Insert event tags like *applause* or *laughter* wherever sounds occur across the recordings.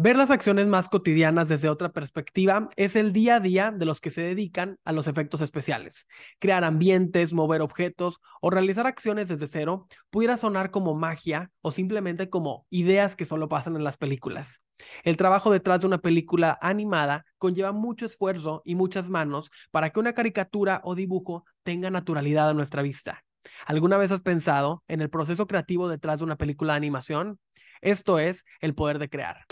Ver las acciones más cotidianas desde otra perspectiva es el día a día de los que se dedican a los efectos especiales. Crear ambientes, mover objetos o realizar acciones desde cero pudiera sonar como magia o simplemente como ideas que solo pasan en las películas. El trabajo detrás de una película animada conlleva mucho esfuerzo y muchas manos para que una caricatura o dibujo tenga naturalidad a nuestra vista. ¿Alguna vez has pensado en el proceso creativo detrás de una película de animación? Esto es el poder de crear.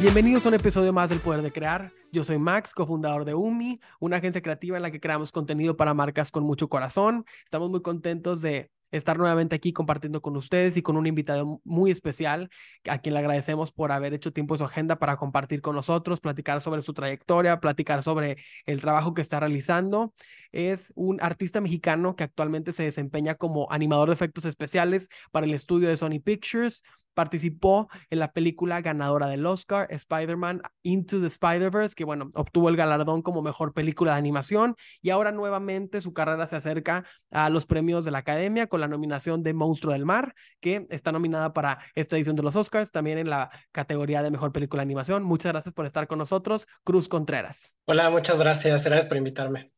Bienvenidos a un episodio más del Poder de Crear. Yo soy Max, cofundador de UMI, una agencia creativa en la que creamos contenido para marcas con mucho corazón. Estamos muy contentos de estar nuevamente aquí compartiendo con ustedes y con un invitado muy especial, a quien le agradecemos por haber hecho tiempo en su agenda para compartir con nosotros, platicar sobre su trayectoria, platicar sobre el trabajo que está realizando. Es un artista mexicano que actualmente se desempeña como animador de efectos especiales para el estudio de Sony Pictures. Participó en la película ganadora del Oscar, Spider-Man Into the Spider-Verse, que bueno, obtuvo el galardón como mejor película de animación y ahora nuevamente su carrera se acerca a los premios de la Academia con la nominación de Monstruo del Mar, que está nominada para esta edición de los Oscars, también en la categoría de mejor película de animación. Muchas gracias por estar con nosotros, Cruz Contreras. Hola, muchas gracias. Gracias por invitarme.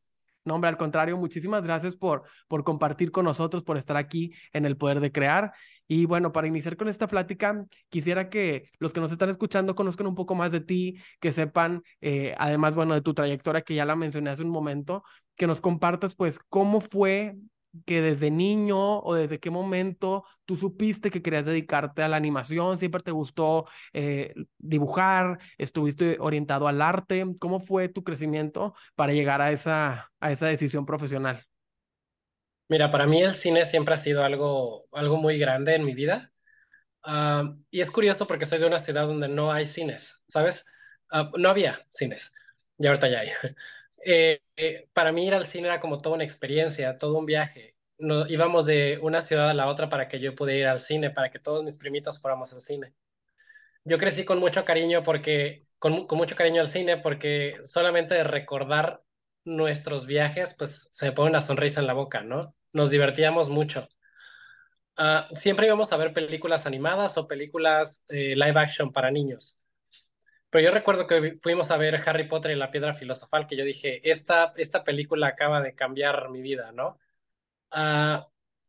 No, al contrario, muchísimas gracias por, por compartir con nosotros, por estar aquí en el poder de crear. Y bueno, para iniciar con esta plática, quisiera que los que nos están escuchando conozcan un poco más de ti, que sepan, eh, además, bueno, de tu trayectoria, que ya la mencioné hace un momento, que nos compartas, pues, cómo fue que desde niño o desde qué momento tú supiste que querías dedicarte a la animación, siempre te gustó eh, dibujar, estuviste orientado al arte, ¿cómo fue tu crecimiento para llegar a esa, a esa decisión profesional? Mira, para mí el cine siempre ha sido algo, algo muy grande en mi vida. Ah, y es curioso porque soy de una ciudad donde no hay cines, ¿sabes? Ah, no había cines, y ahorita ya hay. Eh, eh, para mí ir al cine era como toda una experiencia, todo un viaje. Nos íbamos de una ciudad a la otra para que yo pudiera ir al cine, para que todos mis primitos fuéramos al cine. Yo crecí con mucho cariño porque, con, mucho cariño al cine porque solamente de recordar nuestros viajes, pues se me pone una sonrisa en la boca, ¿no? Nos divertíamos mucho. Uh, siempre íbamos a ver películas animadas o películas eh, live action para niños. Pero yo recuerdo que fuimos a ver Harry Potter y la piedra filosofal, que yo dije, esta, esta película acaba de cambiar mi vida, ¿no? Uh,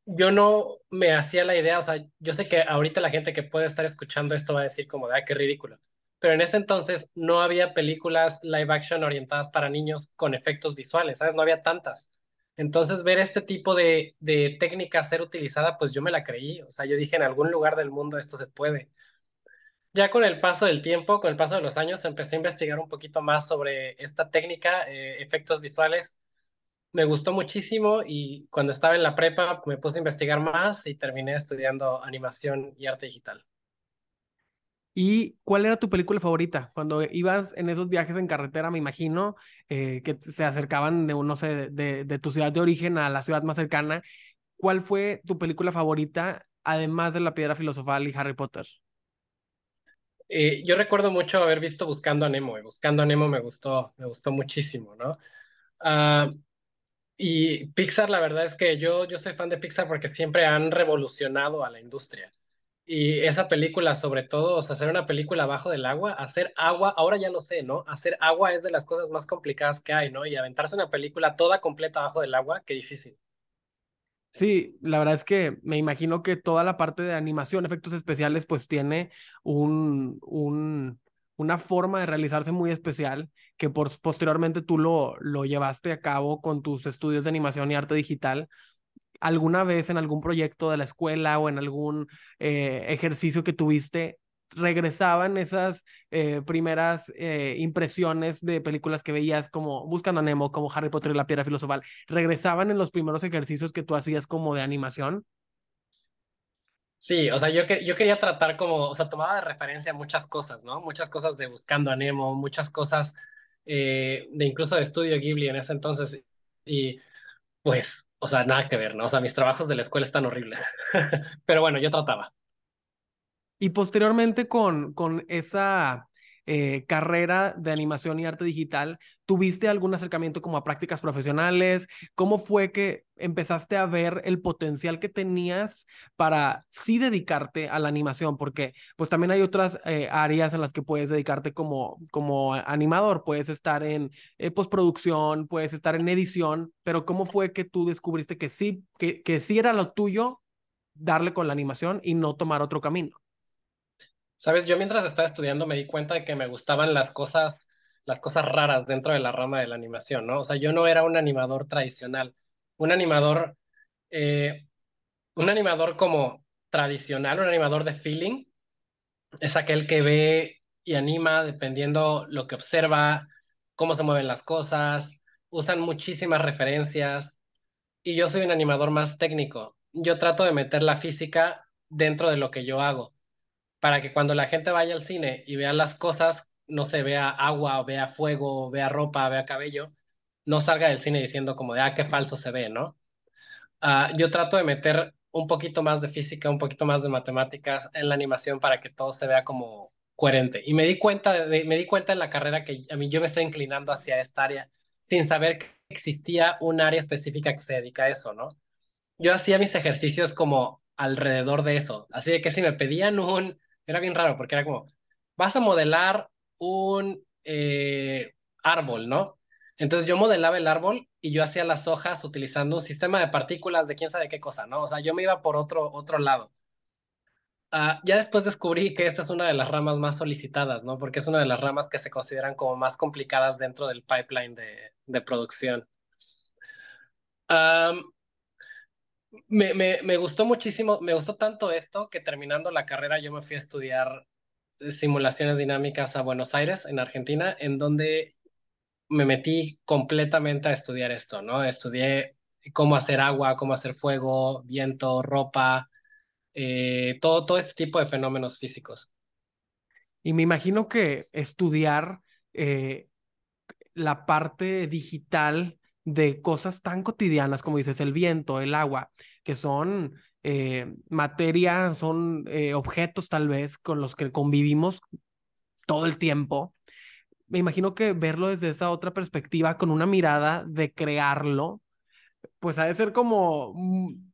yo no me hacía la idea, o sea, yo sé que ahorita la gente que puede estar escuchando esto va a decir como, ah, qué ridículo. Pero en ese entonces no había películas live action orientadas para niños con efectos visuales, ¿sabes? No había tantas. Entonces ver este tipo de, de técnica ser utilizada, pues yo me la creí. O sea, yo dije, en algún lugar del mundo esto se puede ya con el paso del tiempo, con el paso de los años, empecé a investigar un poquito más sobre esta técnica, eh, efectos visuales. Me gustó muchísimo y cuando estaba en la prepa me puse a investigar más y terminé estudiando animación y arte digital. ¿Y cuál era tu película favorita? Cuando ibas en esos viajes en carretera, me imagino, eh, que se acercaban de, no sé, de, de tu ciudad de origen a la ciudad más cercana. ¿Cuál fue tu película favorita, además de La Piedra Filosofal y Harry Potter? Eh, yo recuerdo mucho haber visto Buscando a Nemo, y Buscando a Nemo me gustó, me gustó muchísimo, ¿no? Ah, y Pixar, la verdad es que yo, yo soy fan de Pixar porque siempre han revolucionado a la industria. Y esa película, sobre todo, o sea, hacer una película abajo del agua, hacer agua, ahora ya lo sé, ¿no? Hacer agua es de las cosas más complicadas que hay, ¿no? Y aventarse una película toda completa abajo del agua, qué difícil. Sí, la verdad es que me imagino que toda la parte de animación, efectos especiales, pues tiene un, un, una forma de realizarse muy especial que por, posteriormente tú lo, lo llevaste a cabo con tus estudios de animación y arte digital. ¿Alguna vez en algún proyecto de la escuela o en algún eh, ejercicio que tuviste, regresaban esas eh, primeras eh, impresiones de películas que veías como Buscando a Nemo, como Harry Potter y la Piedra Filosofal, regresaban en los primeros ejercicios que tú hacías como de animación? Sí, o sea, yo, que, yo quería tratar como, o sea, tomaba de referencia muchas cosas, ¿no? Muchas cosas de Buscando a Nemo, muchas cosas eh, de incluso de Estudio Ghibli en ese entonces. Y pues, o sea, nada que ver, ¿no? O sea, mis trabajos de la escuela están horribles. *laughs* Pero bueno, yo trataba. Y posteriormente con, con esa, eh, carrera de animación y arte digital, ¿tuviste algún acercamiento como a prácticas profesionales? ¿Cómo fue que empezaste a ver el potencial que tenías para sí dedicarte a la animación? Porque pues también hay otras eh, áreas en las que puedes dedicarte como, como animador. Puedes estar en eh, postproducción, puedes estar en edición, pero ¿cómo fue que tú descubriste que sí, que, que sí era lo tuyo darle con la animación y no tomar otro camino? Sabes, yo mientras estaba estudiando me di cuenta de que me gustaban las cosas, las cosas raras dentro de la rama de la animación, ¿no? O sea, yo no era un animador tradicional, un animador, eh, un animador como tradicional, un animador de feeling, es aquel que ve y anima dependiendo lo que observa, cómo se mueven las cosas, usan muchísimas referencias y yo soy un animador más técnico. Yo trato de meter la física dentro de lo que yo hago para que cuando la gente vaya al cine y vea las cosas, no se vea agua, vea fuego, vea ropa, vea cabello, no salga del cine diciendo como de, ah, qué falso se ve, ¿no? Uh, yo trato de meter un poquito más de física, un poquito más de matemáticas en la animación para que todo se vea como coherente. Y me di cuenta, me di cuenta en la carrera que a mí yo me estoy inclinando hacia esta área sin saber que existía un área específica que se dedica a eso, ¿no? Yo hacía mis ejercicios como alrededor de eso. Así de que si me pedían un, era bien raro porque era como, vas a modelar un eh, árbol, ¿no? Entonces yo modelaba el árbol y yo hacía las hojas utilizando un sistema de partículas de quién sabe qué cosa, ¿no? O sea, yo me iba por otro, otro lado. Uh, ya después descubrí que esta es una de las ramas más solicitadas, ¿no? Porque es una de las ramas que se consideran como más complicadas dentro del pipeline de, de producción. Um, me, me, me, gustó muchísimo, me gustó tanto esto que terminando la carrera yo me fui a estudiar eh, simulaciones dinámicas a Buenos Aires, en Argentina, en donde me metí completamente a estudiar esto, ¿no? Estudié cómo hacer agua, cómo hacer fuego, viento, ropa, eh, todo, todo este tipo de fenómenos físicos. Y me imagino que estudiar eh, la parte digital de cosas tan cotidianas como dices, el viento, el agua, que son eh, materia, son eh, objetos tal vez con los que convivimos todo el tiempo. Me imagino que verlo desde esa otra perspectiva, con una mirada de crearlo, pues ha de ser como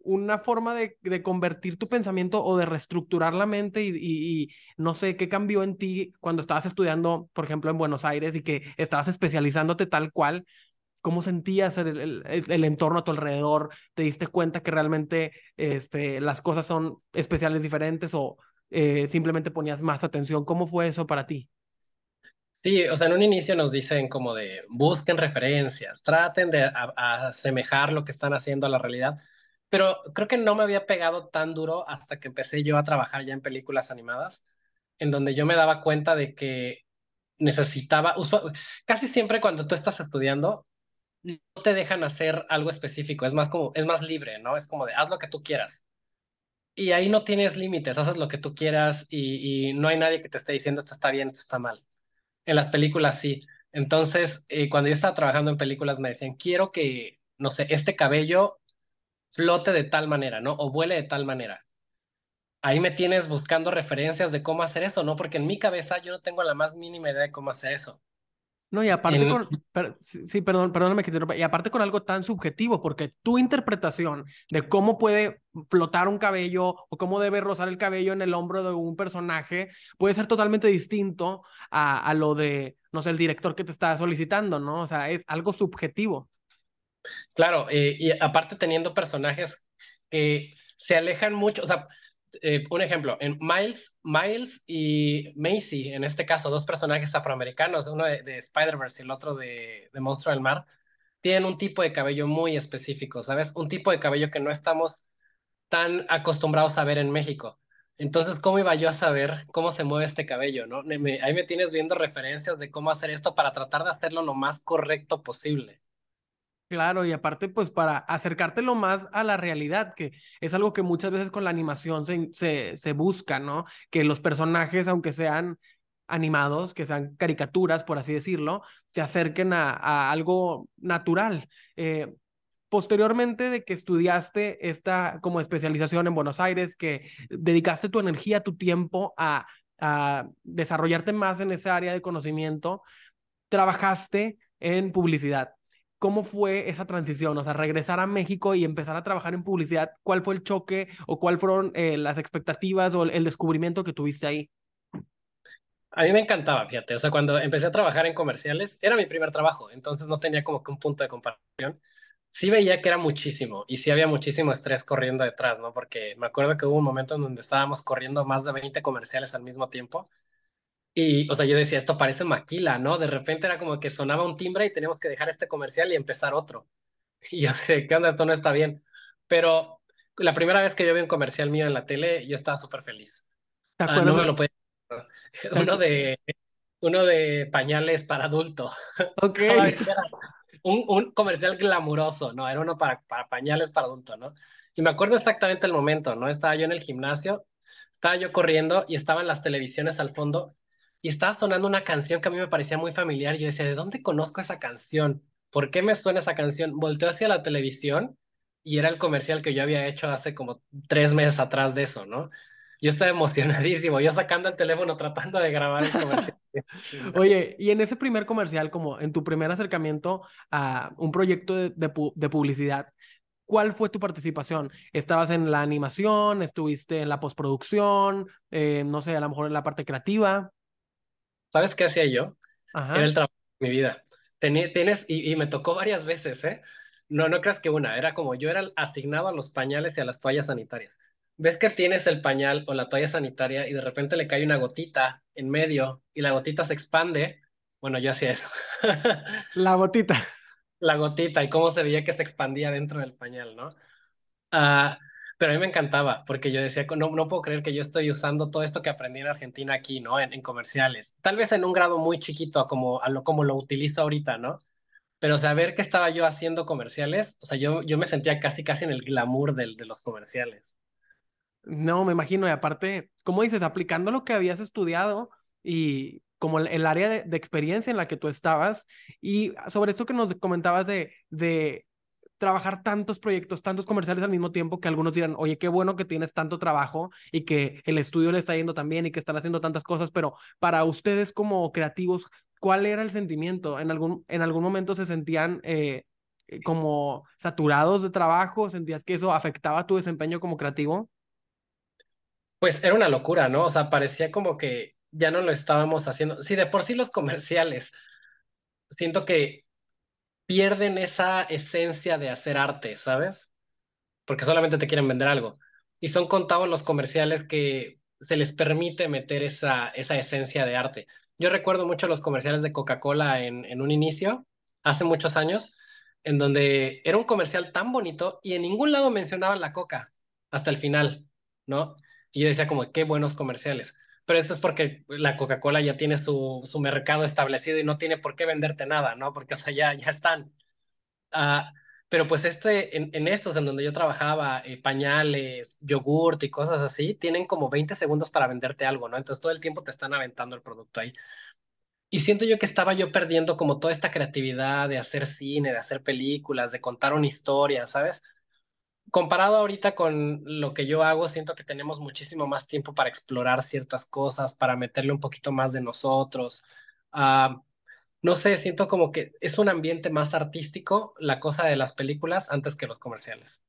una forma de, convertir tu pensamiento o de reestructurar la mente y, y, no sé qué cambió en ti cuando estabas estudiando, por ejemplo, en Buenos Aires y que estabas especializándote tal cual cómo sentías el, el, entorno a tu alrededor, te diste cuenta que realmente este, las cosas son especiales diferentes o eh, simplemente ponías más atención. ¿Cómo fue eso para ti? Sí, o sea, en un inicio nos dicen como de busquen referencias, traten de asemejar lo que están haciendo a la realidad, pero creo que no me había pegado tan duro hasta que empecé yo a trabajar ya en películas animadas, en donde yo me daba cuenta de que necesitaba, casi siempre cuando tú estás estudiando, no te dejan hacer algo específico, es más como, es más libre, ¿no? Es como de, haz lo que tú quieras. Y ahí no tienes límites, haces lo que tú quieras y, no hay nadie que te esté diciendo esto está bien, esto está mal. En las películas sí. Entonces, eh, cuando yo estaba trabajando en películas me decían, quiero que, no sé, este cabello flote de tal manera, ¿no? O vuele de tal manera. Ahí me tienes buscando referencias de cómo hacer eso, ¿no? Porque en mi cabeza yo no tengo la más mínima idea de cómo hacer eso. No, y aparte con, sí, perdón, perdóname que te y aparte con algo tan subjetivo, porque tu interpretación de cómo puede flotar un cabello o cómo debe rozar el cabello en el hombro de un personaje puede ser totalmente distinto a, a lo de, no sé, el director que te está solicitando, ¿no? O sea, es algo subjetivo. Claro, eh, y aparte teniendo personajes que se alejan mucho, o sea, eh, un ejemplo, en Miles, Miles y Macy, en este caso, dos personajes afroamericanos, uno de, Spider-Verse y el otro de, de Monstruo del Mar, tienen un tipo de cabello muy específico, ¿sabes? Un tipo de cabello que no estamos tan acostumbrados a ver en México. Entonces, ¿cómo iba yo a saber cómo se mueve este cabello, no? ahí me tienes viendo referencias de cómo hacer esto para tratar de hacerlo lo más correcto posible. Claro, y aparte, pues para acercártelo más a la realidad, que es algo que muchas veces con la animación se, se, se busca, ¿no? Que los personajes, aunque sean animados, que sean caricaturas, por así decirlo, se acerquen a, a algo natural. Eh, posteriormente de que estudiaste esta como especialización en Buenos Aires, que dedicaste tu energía, tu tiempo a a desarrollarte más en esa área de conocimiento, trabajaste en publicidad. ¿Cómo fue esa transición? O sea, regresar a México y empezar a trabajar en publicidad, ¿cuál fue el choque o cuál fueron eh, las expectativas o el descubrimiento que tuviste ahí? A mí me encantaba, fíjate, o sea, cuando empecé a trabajar en comerciales, era mi primer trabajo, entonces no tenía como que un punto de comparación. Sí veía que era muchísimo y sí había muchísimo estrés corriendo detrás, ¿no? Porque me acuerdo que hubo un momento en donde estábamos corriendo más de 20 comerciales al mismo tiempo y, o sea, yo decía, esto parece maquila, ¿no? De repente era como que sonaba un timbre y teníamos que dejar este comercial y empezar otro. *laughs* Y yo sé, ¿qué onda? Esto no está bien. Pero la primera vez que yo vi un comercial mío en la tele, yo estaba súper feliz. Ah, no me lo podía *laughs* uno de, uno de pañales para adulto. Ok. *laughs* un, un, comercial glamuroso, ¿no? Era uno para, para pañales para adulto, ¿no? Y me acuerdo exactamente el momento, ¿no? Estaba yo en el gimnasio, estaba yo corriendo y estaban las televisiones al fondo y estaba sonando una canción que a mí me parecía muy familiar. Yo decía, ¿de dónde conozco esa canción? ¿Por qué me suena esa canción? Volteo hacia la televisión y era el comercial que yo había hecho hace como tres meses atrás de eso, ¿no? yo estaba emocionadísimo, yo sacando el teléfono tratando de grabar el comercial. *laughs* *laughs* Oye, y en ese primer comercial, como en tu primer acercamiento a un proyecto de, de, publicidad, ¿cuál fue tu participación? ¿Estabas en la animación? ¿Estuviste en la postproducción? Eh, no sé, a lo mejor en la parte creativa. ¿Sabes qué hacía yo? Era el trabajo de mi vida. tienes, y, y, me tocó varias veces, ¿eh? No, no creas que una, era como yo era asignado a los pañales y a las toallas sanitarias ves que tienes el pañal o la toalla sanitaria y de repente le cae una gotita en medio y la gotita se expande. Bueno, yo hacía eso. *laughs* La gotita. La gotita y cómo se veía que se expandía dentro del pañal, ¿no? Ah, pero a mí me encantaba porque yo decía, no, no puedo creer que yo estoy usando todo esto que aprendí en Argentina aquí, ¿no? En, comerciales. Tal vez en un grado muy chiquito como, a lo, como lo utilizo ahorita, ¿no? Pero saber que estaba yo haciendo comerciales, o sea, yo, yo me sentía casi, casi en el glamour de los comerciales. No, me imagino, y aparte, como dices, aplicando lo que habías estudiado y como el, área de, experiencia en la que tú estabas, y sobre esto que nos comentabas de, de trabajar tantos proyectos, tantos comerciales al mismo tiempo, que algunos dirán, oye, qué bueno que tienes tanto trabajo y que el estudio le está yendo tan bien y que están haciendo tantas cosas, pero para ustedes como creativos, ¿cuál era el sentimiento? ¿En algún, en algún momento se sentían... Eh, como saturados de trabajo, sentías que eso afectaba tu desempeño como creativo? Pues era una locura, ¿no? O sea, parecía como que ya no lo estábamos haciendo. Sí, de por sí los comerciales, siento que pierden esa esencia de hacer arte, ¿sabes? Porque solamente te quieren vender algo. Y son contados los comerciales que se les permite meter esa, esa esencia de arte. Yo recuerdo mucho los comerciales de Coca-Cola en, en un inicio, hace muchos años, en donde era un comercial tan bonito y en ningún lado mencionaban la coca hasta el final, ¿no? Y yo decía como, qué buenos comerciales. Pero esto es porque la Coca-Cola ya tiene su, mercado establecido y no tiene por qué venderte nada, ¿no? Porque, o sea, ya, están. Uh, pero pues este, en, en, estos en donde yo trabajaba, eh, pañales, yogurt y cosas así, tienen como 20 segundos para venderte algo, ¿no? Entonces todo el tiempo te están aventando el producto ahí. Y siento yo que estaba yo perdiendo como toda esta creatividad de hacer cine, de hacer películas, de contar una historia, ¿sabes? Comparado ahorita con lo que yo hago, siento que tenemos muchísimo más tiempo para explorar ciertas cosas, para meterle un poquito más de nosotros. Uh, no sé, siento como que es un ambiente más artístico la cosa de las películas antes que los comerciales.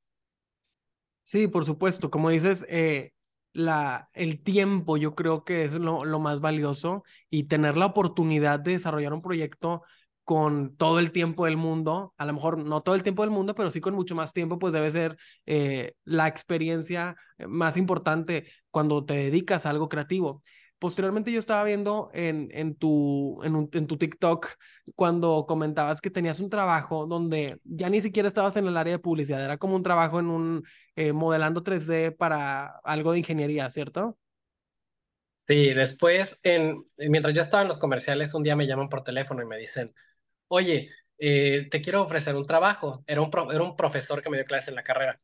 Sí, por supuesto. Como dices, eh, la, el tiempo yo creo que es lo, lo más valioso y tener la oportunidad de desarrollar un proyecto con todo el tiempo del mundo, a lo mejor no todo el tiempo del mundo, pero sí con mucho más tiempo, pues debe ser eh, la experiencia eh, más importante cuando te dedicas a algo creativo. Posteriormente yo estaba viendo en, en, tu, en, tu TikTok cuando comentabas que tenías un trabajo donde ya ni siquiera estabas en el área de publicidad, era como un trabajo en un eh, modelando 3D para algo de ingeniería, ¿cierto? Sí, después, en, mientras yo estaba en los comerciales, un día me llaman por teléfono y me dicen, oye, eh, te quiero ofrecer un trabajo. Era un, era un profesor que me dio clase en la carrera.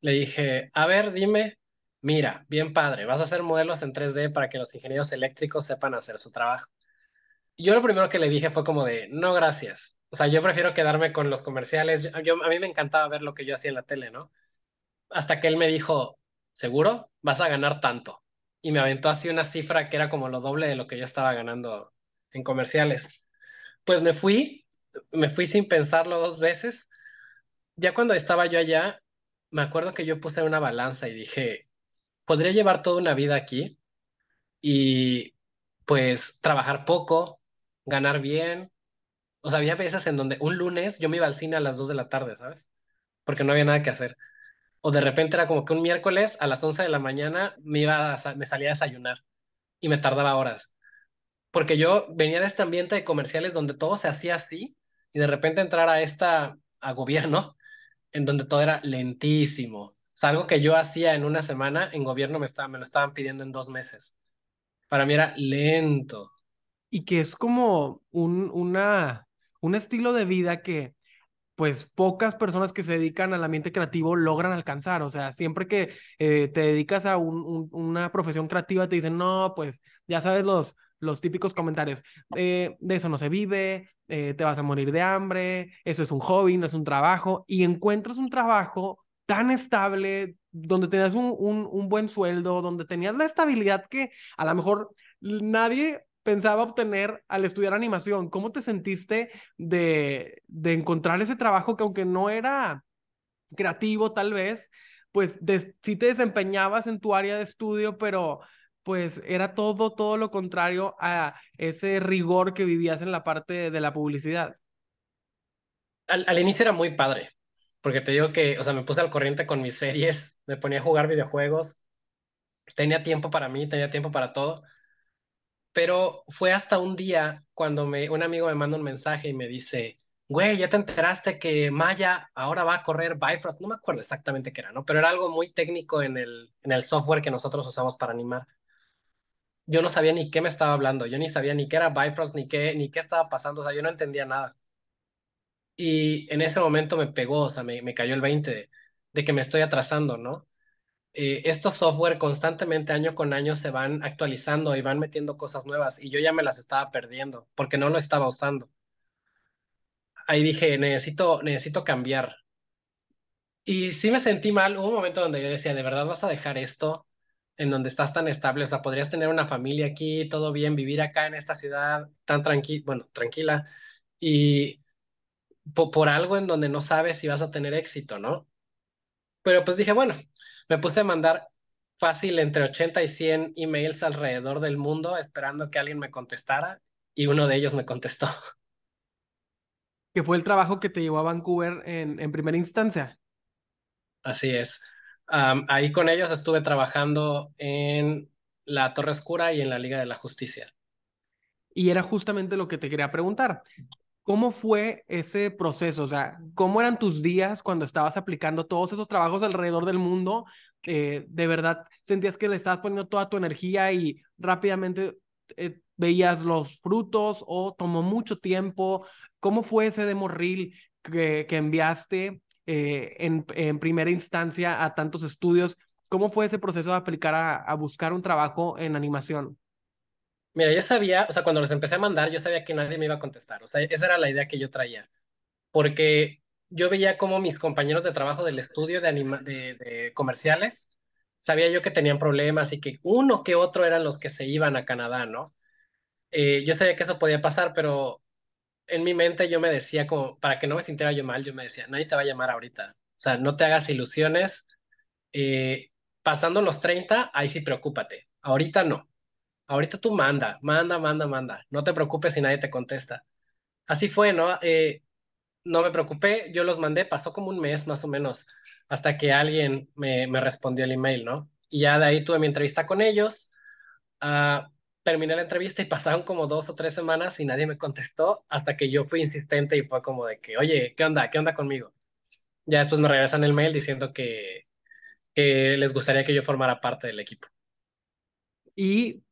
Le dije, a ver, dime, mira, bien padre, vas a hacer modelos en 3D para que los ingenieros eléctricos sepan hacer su trabajo. Yo lo primero que le dije fue como de, no, gracias. O sea, yo prefiero quedarme con los comerciales. Yo, a mí me encantaba ver lo que yo hacía en la tele, ¿no? Hasta que él me dijo, ¿seguro? Vas a ganar tanto. y me aventó así una cifra que era como lo doble de lo que yo estaba ganando en comerciales. Pues me fui, me fui sin pensarlo dos veces. Ya cuando estaba yo allá, me acuerdo que yo puse una balanza y dije, podría llevar toda una vida aquí y pues trabajar poco, ganar bien. O sea, había veces en donde un lunes yo me iba al cine a las 2 de la tarde, ¿sabes? Porque no había nada que hacer. O de repente era como que un miércoles a las 11 de la mañana me, iba me salía a desayunar y me tardaba horas. Porque yo venía de este ambiente de comerciales donde todo se hacía así y de repente entrar a esta, a gobierno, en donde todo era lentísimo. O sea, algo que yo hacía en una semana, en gobierno me, estaba, me lo estaban pidiendo en dos meses. Para mí era lento. Y que es como un, una, un estilo de vida que pues pocas personas que se dedican al ambiente creativo logran alcanzar. O sea, siempre que eh, te dedicas a una profesión creativa, te dicen, no, pues ya sabes los, los típicos comentarios, de eso no se vive, eh, te vas a morir de hambre, eso es un hobby, no es un trabajo, y encuentras un trabajo tan estable, donde tenías un, un, buen sueldo, donde tenías la estabilidad que a lo mejor nadie pensaba obtener al estudiar animación. ¿Cómo te sentiste de, de encontrar ese trabajo que aunque no era creativo tal vez, pues sí te desempeñabas en tu área de estudio, pero pues era todo, todo lo contrario a ese rigor que vivías en la parte de la publicidad. Al, al, inicio era muy padre, porque te digo que, o sea, me puse al corriente con mis series, me ponía a jugar videojuegos, tenía tiempo para mí, tenía tiempo para todo, pero fue hasta un día cuando me, un amigo me manda un mensaje y me dice, güey, ya te enteraste que Maya ahora va a correr Bifrost, no me acuerdo exactamente qué era, ¿no? Pero era algo muy técnico en el, en el software que nosotros usamos para animar yo no sabía ni qué me estaba hablando, yo ni sabía ni qué era Bifrost, ni qué, ni qué estaba pasando, o sea, yo no entendía nada. Y en ese momento me pegó, o sea, me, me cayó el 20 de, que me estoy atrasando, ¿no? Eh, estos software constantemente año con año se van actualizando y van metiendo cosas nuevas y yo ya me las estaba perdiendo porque no lo estaba usando. Ahí dije, necesito, necesito cambiar. Y sí me sentí mal, hubo un momento donde yo decía, ¿de verdad vas a dejar esto? En donde estás tan estable, o sea, podrías tener una familia aquí, todo bien, vivir acá en esta ciudad tan tranquila, bueno, tranquila, y por, algo en donde no sabes si vas a tener éxito, ¿no? Pero pues dije, bueno, me puse a mandar fácil entre 80 y 100 emails alrededor del mundo esperando que alguien me contestara y uno de ellos me contestó. *laughs* Que fue el trabajo que te llevó a Vancouver en, en primera instancia. Así es ahí con ellos estuve trabajando en la Torre Oscura y en la Liga de la Justicia. Y era justamente lo que te quería preguntar. ¿Cómo fue ese proceso? O sea, ¿cómo eran tus días cuando estabas aplicando todos esos trabajos alrededor del mundo? Eh, ¿De verdad sentías que le estabas poniendo toda tu energía y rápidamente eh, veías los frutos o tomó mucho tiempo? ¿Cómo fue ese demo reel que, que enviaste eh, en, en, primera instancia a tantos estudios. ¿Cómo fue ese proceso de aplicar a, a, buscar un trabajo en animación? Mira, yo sabía, o sea, cuando los empecé a mandar, yo sabía que nadie me iba a contestar. O sea, esa era la idea que yo traía. Porque yo veía como mis compañeros de trabajo del estudio de, anima de, comerciales, sabía yo que tenían problemas y que uno que otro eran los que se iban a Canadá, ¿no? Eh, yo sabía que eso podía pasar, pero en mi mente yo me decía como, para que no me sintiera yo mal, yo me decía, nadie te va a llamar ahorita. O sea, no te hagas ilusiones. Eh, pasando los 30, ahí sí preocúpate. Ahorita no. Ahorita tú manda, manda, manda, manda. No te preocupes si nadie te contesta. Así fue, ¿no? Eh, no me preocupé, yo los mandé, pasó como un mes más o menos, hasta que alguien me, me respondió el email, ¿no? Y ya de ahí tuve mi entrevista con ellos. Uh, terminé la entrevista y pasaron como dos o tres semanas y nadie me contestó hasta que yo fui insistente y fue como de que, oye, ¿qué onda? ¿Qué onda conmigo? Ya después me regresan el mail diciendo que, que les gustaría que yo formara parte del equipo. ¿Y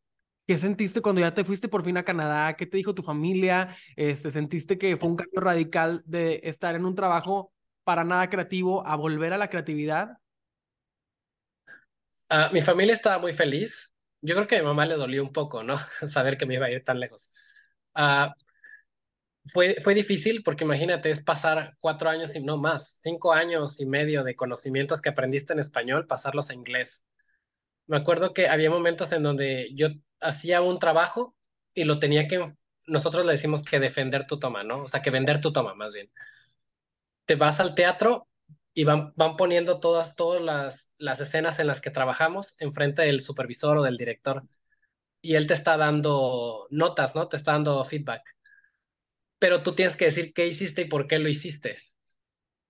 qué sentiste cuando ya te fuiste por fin a Canadá? ¿Qué te dijo tu familia? Este, ¿Sentiste que fue un cambio radical de estar en un trabajo para nada creativo a volver a la creatividad? Uh, mi familia estaba muy feliz yo creo que a mi mamá le dolió un poco, ¿no? *laughs* Saber que me iba a ir tan lejos. Uh, fue, fue difícil porque imagínate, es pasar cuatro años y no más, cinco años y medio de conocimientos que aprendiste en español, pasarlos a inglés. Me acuerdo que había momentos en donde yo hacía un trabajo y lo tenía que, nosotros le decimos que defender tu toma, ¿no? O sea, que vender tu toma, más bien. Te vas al teatro y van, van poniendo todas, todas las, las escenas en las que trabajamos enfrente del supervisor o del director. Y él te está dando notas, ¿no? Te está dando feedback. Pero tú tienes que decir qué hiciste y por qué lo hiciste.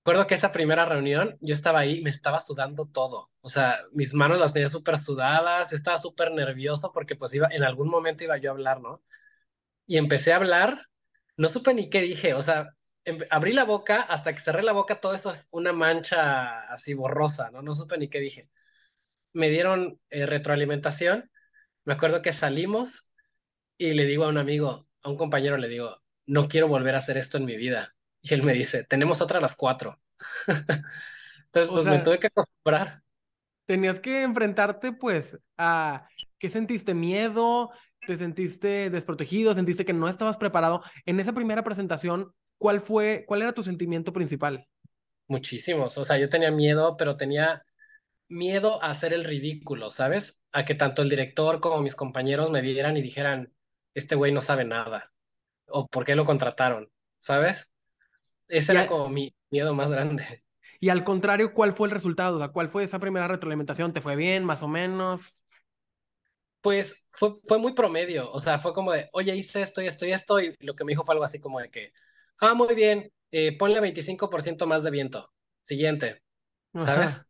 Recuerdo que esa primera reunión yo estaba ahí, me estaba sudando todo. O sea, mis manos las tenía súper sudadas, estaba súper nervioso porque pues iba, en algún momento iba yo a hablar, ¿no? Y empecé a hablar, no supe ni qué dije, o sea, abrí la boca, hasta que cerré la boca todo eso es una mancha así borrosa, ¿no? No supe ni qué dije. Me dieron eh, retroalimentación, me acuerdo que salimos y le digo a un amigo, a un compañero le digo, no quiero volver a hacer esto en mi vida. Y él me dice, tenemos otra a las cuatro. *laughs* Entonces, O pues me tuve que acostumbrar tenías que enfrentarte pues a qué sentiste miedo, te sentiste desprotegido, sentiste que no estabas preparado. En esa primera presentación, ¿cuál fue, cuál era tu sentimiento principal? muchísimos. O sea, yo tenía miedo, pero tenía miedo a hacer el ridículo, ¿sabes? A que tanto el director como mis compañeros me vieran y dijeran, este güey no sabe nada, o por qué lo contrataron, ¿sabes? Ese Y, era a- como mi miedo más grande. y al contrario, ¿cuál fue el resultado? O sea, ¿cuál fue esa primera retroalimentación? ¿Te fue bien, más o menos? Pues fue, fue muy promedio, o sea, fue como de, oye, hice esto y esto y esto, y lo que me dijo fue algo así como de que, ah, muy bien, eh, ponle 25% más de viento. Siguiente, ¿sabes? Ajá.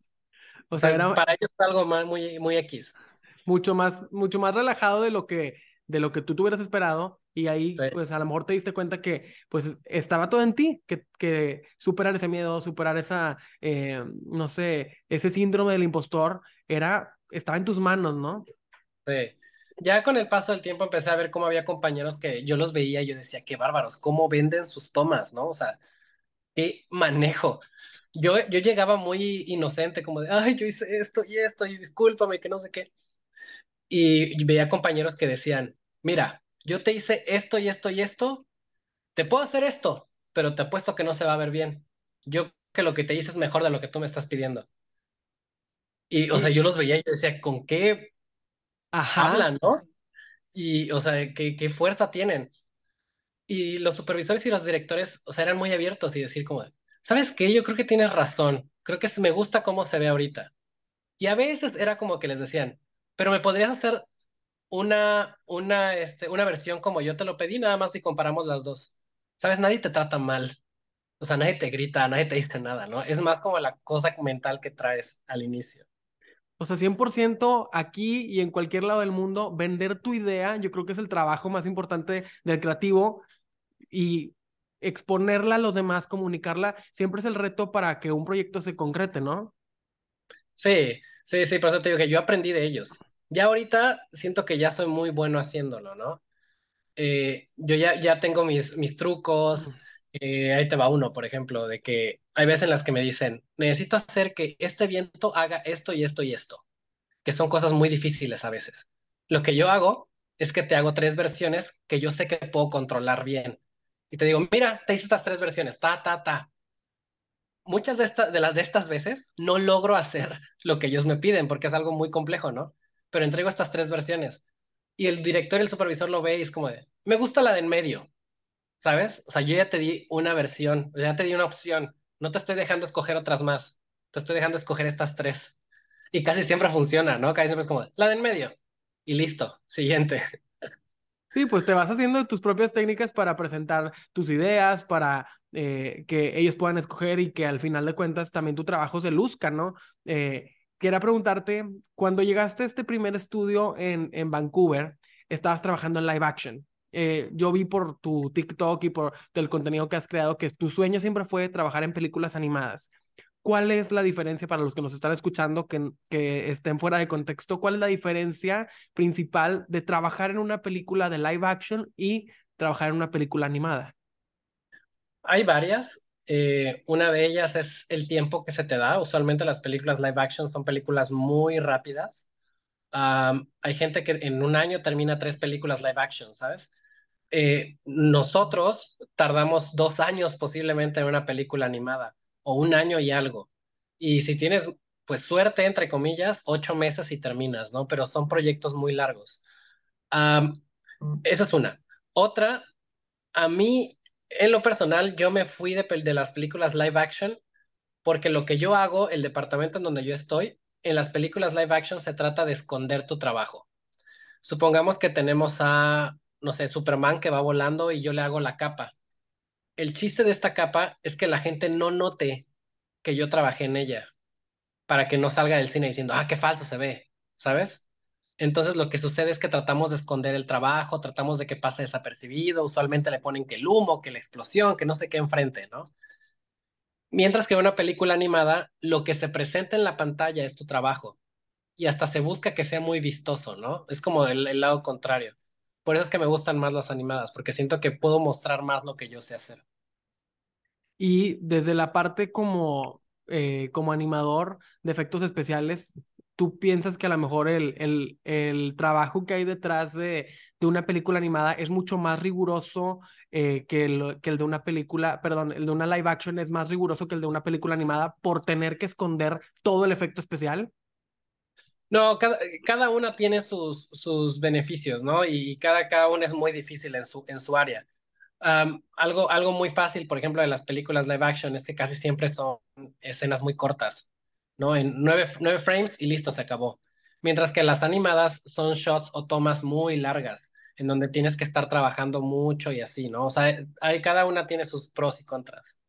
O sea, sea, era para ellos fue algo más, muy, muy X. mucho más, mucho más relajado de lo que, de lo que tú tuvieras esperado. Y ahí, Sí, pues a lo mejor te diste cuenta que, pues, estaba todo en ti, que, que superar ese miedo, superar esa, eh, no sé, ese síndrome del impostor, era, estaba en tus manos, ¿no? sí. Ya con el paso del tiempo empecé a ver cómo había compañeros que yo los veía y yo decía, qué bárbaros, cómo venden sus tomas, ¿no? O sea, qué manejo. Yo, yo llegaba muy inocente, como de, ay, yo hice esto y esto, y discúlpame, que no sé qué. Y veía compañeros que decían, mira, yo te hice esto y esto y esto, te puedo hacer esto, pero te apuesto que no se va a ver bien. Yo que lo que te hice es mejor de lo que tú me estás pidiendo. Y, o sea, yo los veía y yo decía, ¿con qué ajá, hablan, no? Y, o sea, ¿qué, qué fuerza tienen? Y los supervisores y los directores, o sea, eran muy abiertos y decir como, ¿sabes qué? Yo creo que tienes razón. Creo que me gusta cómo se ve ahorita. Y a veces era como que les decían, pero me podrías hacer una, una, este, una versión como yo te lo pedí, nada más si comparamos las dos. ¿Sabes? Nadie te trata mal. O sea, nadie te grita, nadie te dice nada, ¿no? Es más como la cosa mental que traes al inicio. O sea, 100% aquí y en cualquier lado del mundo, vender tu idea, yo creo que es el trabajo más importante del creativo y exponerla a los demás, comunicarla, siempre es el reto para que un proyecto se concrete, ¿no? Sí, sí, sí, por eso te digo que yo aprendí de ellos. Ya ahorita siento que ya soy muy bueno haciéndolo, ¿no? eh, yo ya, ya tengo mis, mis trucos. Eh, ahí te va uno, por ejemplo, de que hay veces en las que me dicen, necesito hacer que este viento haga esto y esto y esto, que son cosas muy difíciles a veces. Lo que yo hago es que te hago tres versiones que yo sé que puedo controlar bien. Y te digo, mira, te hice estas tres versiones, ta, ta, ta. Muchas de, estas de las de estas veces no logro hacer *laughs* lo que ellos me piden porque es algo muy complejo, ¿no? Pero entrego estas tres versiones. Y el director y el supervisor lo ve y es como de, me gusta la de en medio, ¿sabes? O sea, yo ya te di una versión, ya te di una opción, no te estoy dejando escoger otras más, te estoy dejando escoger estas tres. Y casi siempre funciona, ¿no? Casi siempre es como, la de en medio. Y listo, siguiente. *laughs* Sí, pues te vas haciendo tus propias técnicas para presentar tus ideas, para eh, que ellos puedan escoger y que al final de cuentas también tu trabajo se luzca, ¿no? Eh, quería preguntarte, cuando llegaste a este primer estudio en, en Vancouver, estabas trabajando en live action. Eh, yo vi por tu TikTok y por el contenido que has creado que tu sueño siempre fue trabajar en películas animadas. ¿Cuál es la diferencia para los que nos están escuchando que, que estén fuera de contexto? ¿Cuál es la diferencia principal de trabajar en una película de live action y trabajar en una película animada? Hay varias. eh, una de ellas es el tiempo que se te da. Usualmente las películas live action son películas muy rápidas. Hay gente que en un año termina tres películas live action, ¿sabes? Eh, nosotros tardamos dos años posiblemente en una película animada, o un año y algo. Y si tienes pues suerte, entre comillas, ocho meses y terminas, ¿no? Pero son proyectos muy largos. esa es una. Otra, a mí, en lo personal, yo me fui de, de las películas live action porque lo que yo hago, el departamento en donde yo estoy, en las películas live action se trata de esconder tu trabajo. Supongamos que tenemos a, no sé, Superman que va volando y yo le hago la capa. El chiste de esta capa es que la gente no note que yo trabajé en ella, para que no salga del cine diciendo, ah, qué falso se ve, ¿sabes? Entonces lo que sucede es que tratamos de esconder el trabajo, tratamos de que pase desapercibido, usualmente le ponen que el humo, que la explosión, que no sé qué enfrente, ¿no? Mientras que en una película animada, lo que se presenta en la pantalla es tu trabajo y hasta se busca que sea muy vistoso, ¿no? Es como el, lado contrario. Por eso es que me gustan más las animadas, porque siento que puedo mostrar más lo que yo sé hacer. Y desde la parte como, eh, como animador de efectos especiales, ¿tú piensas que a lo mejor el, el, el trabajo que hay detrás de, de una película animada es mucho más riguroso eh, que, el, que el de una película, perdón, el de una live action es más riguroso que el de una película animada por tener que esconder todo el efecto especial? No, cada, cada una tiene sus, sus beneficios, ¿no? Y, cada, cada una es muy difícil en su, en su área. algo, algo muy fácil, por ejemplo, de las películas live action es que casi siempre son escenas muy cortas, ¿no? En nueve, nueve frames y listo, se acabó. Mientras que las animadas son shots o tomas muy largas en donde tienes que estar trabajando mucho y así, ¿no? O sea, hay, cada una tiene sus pros y contras.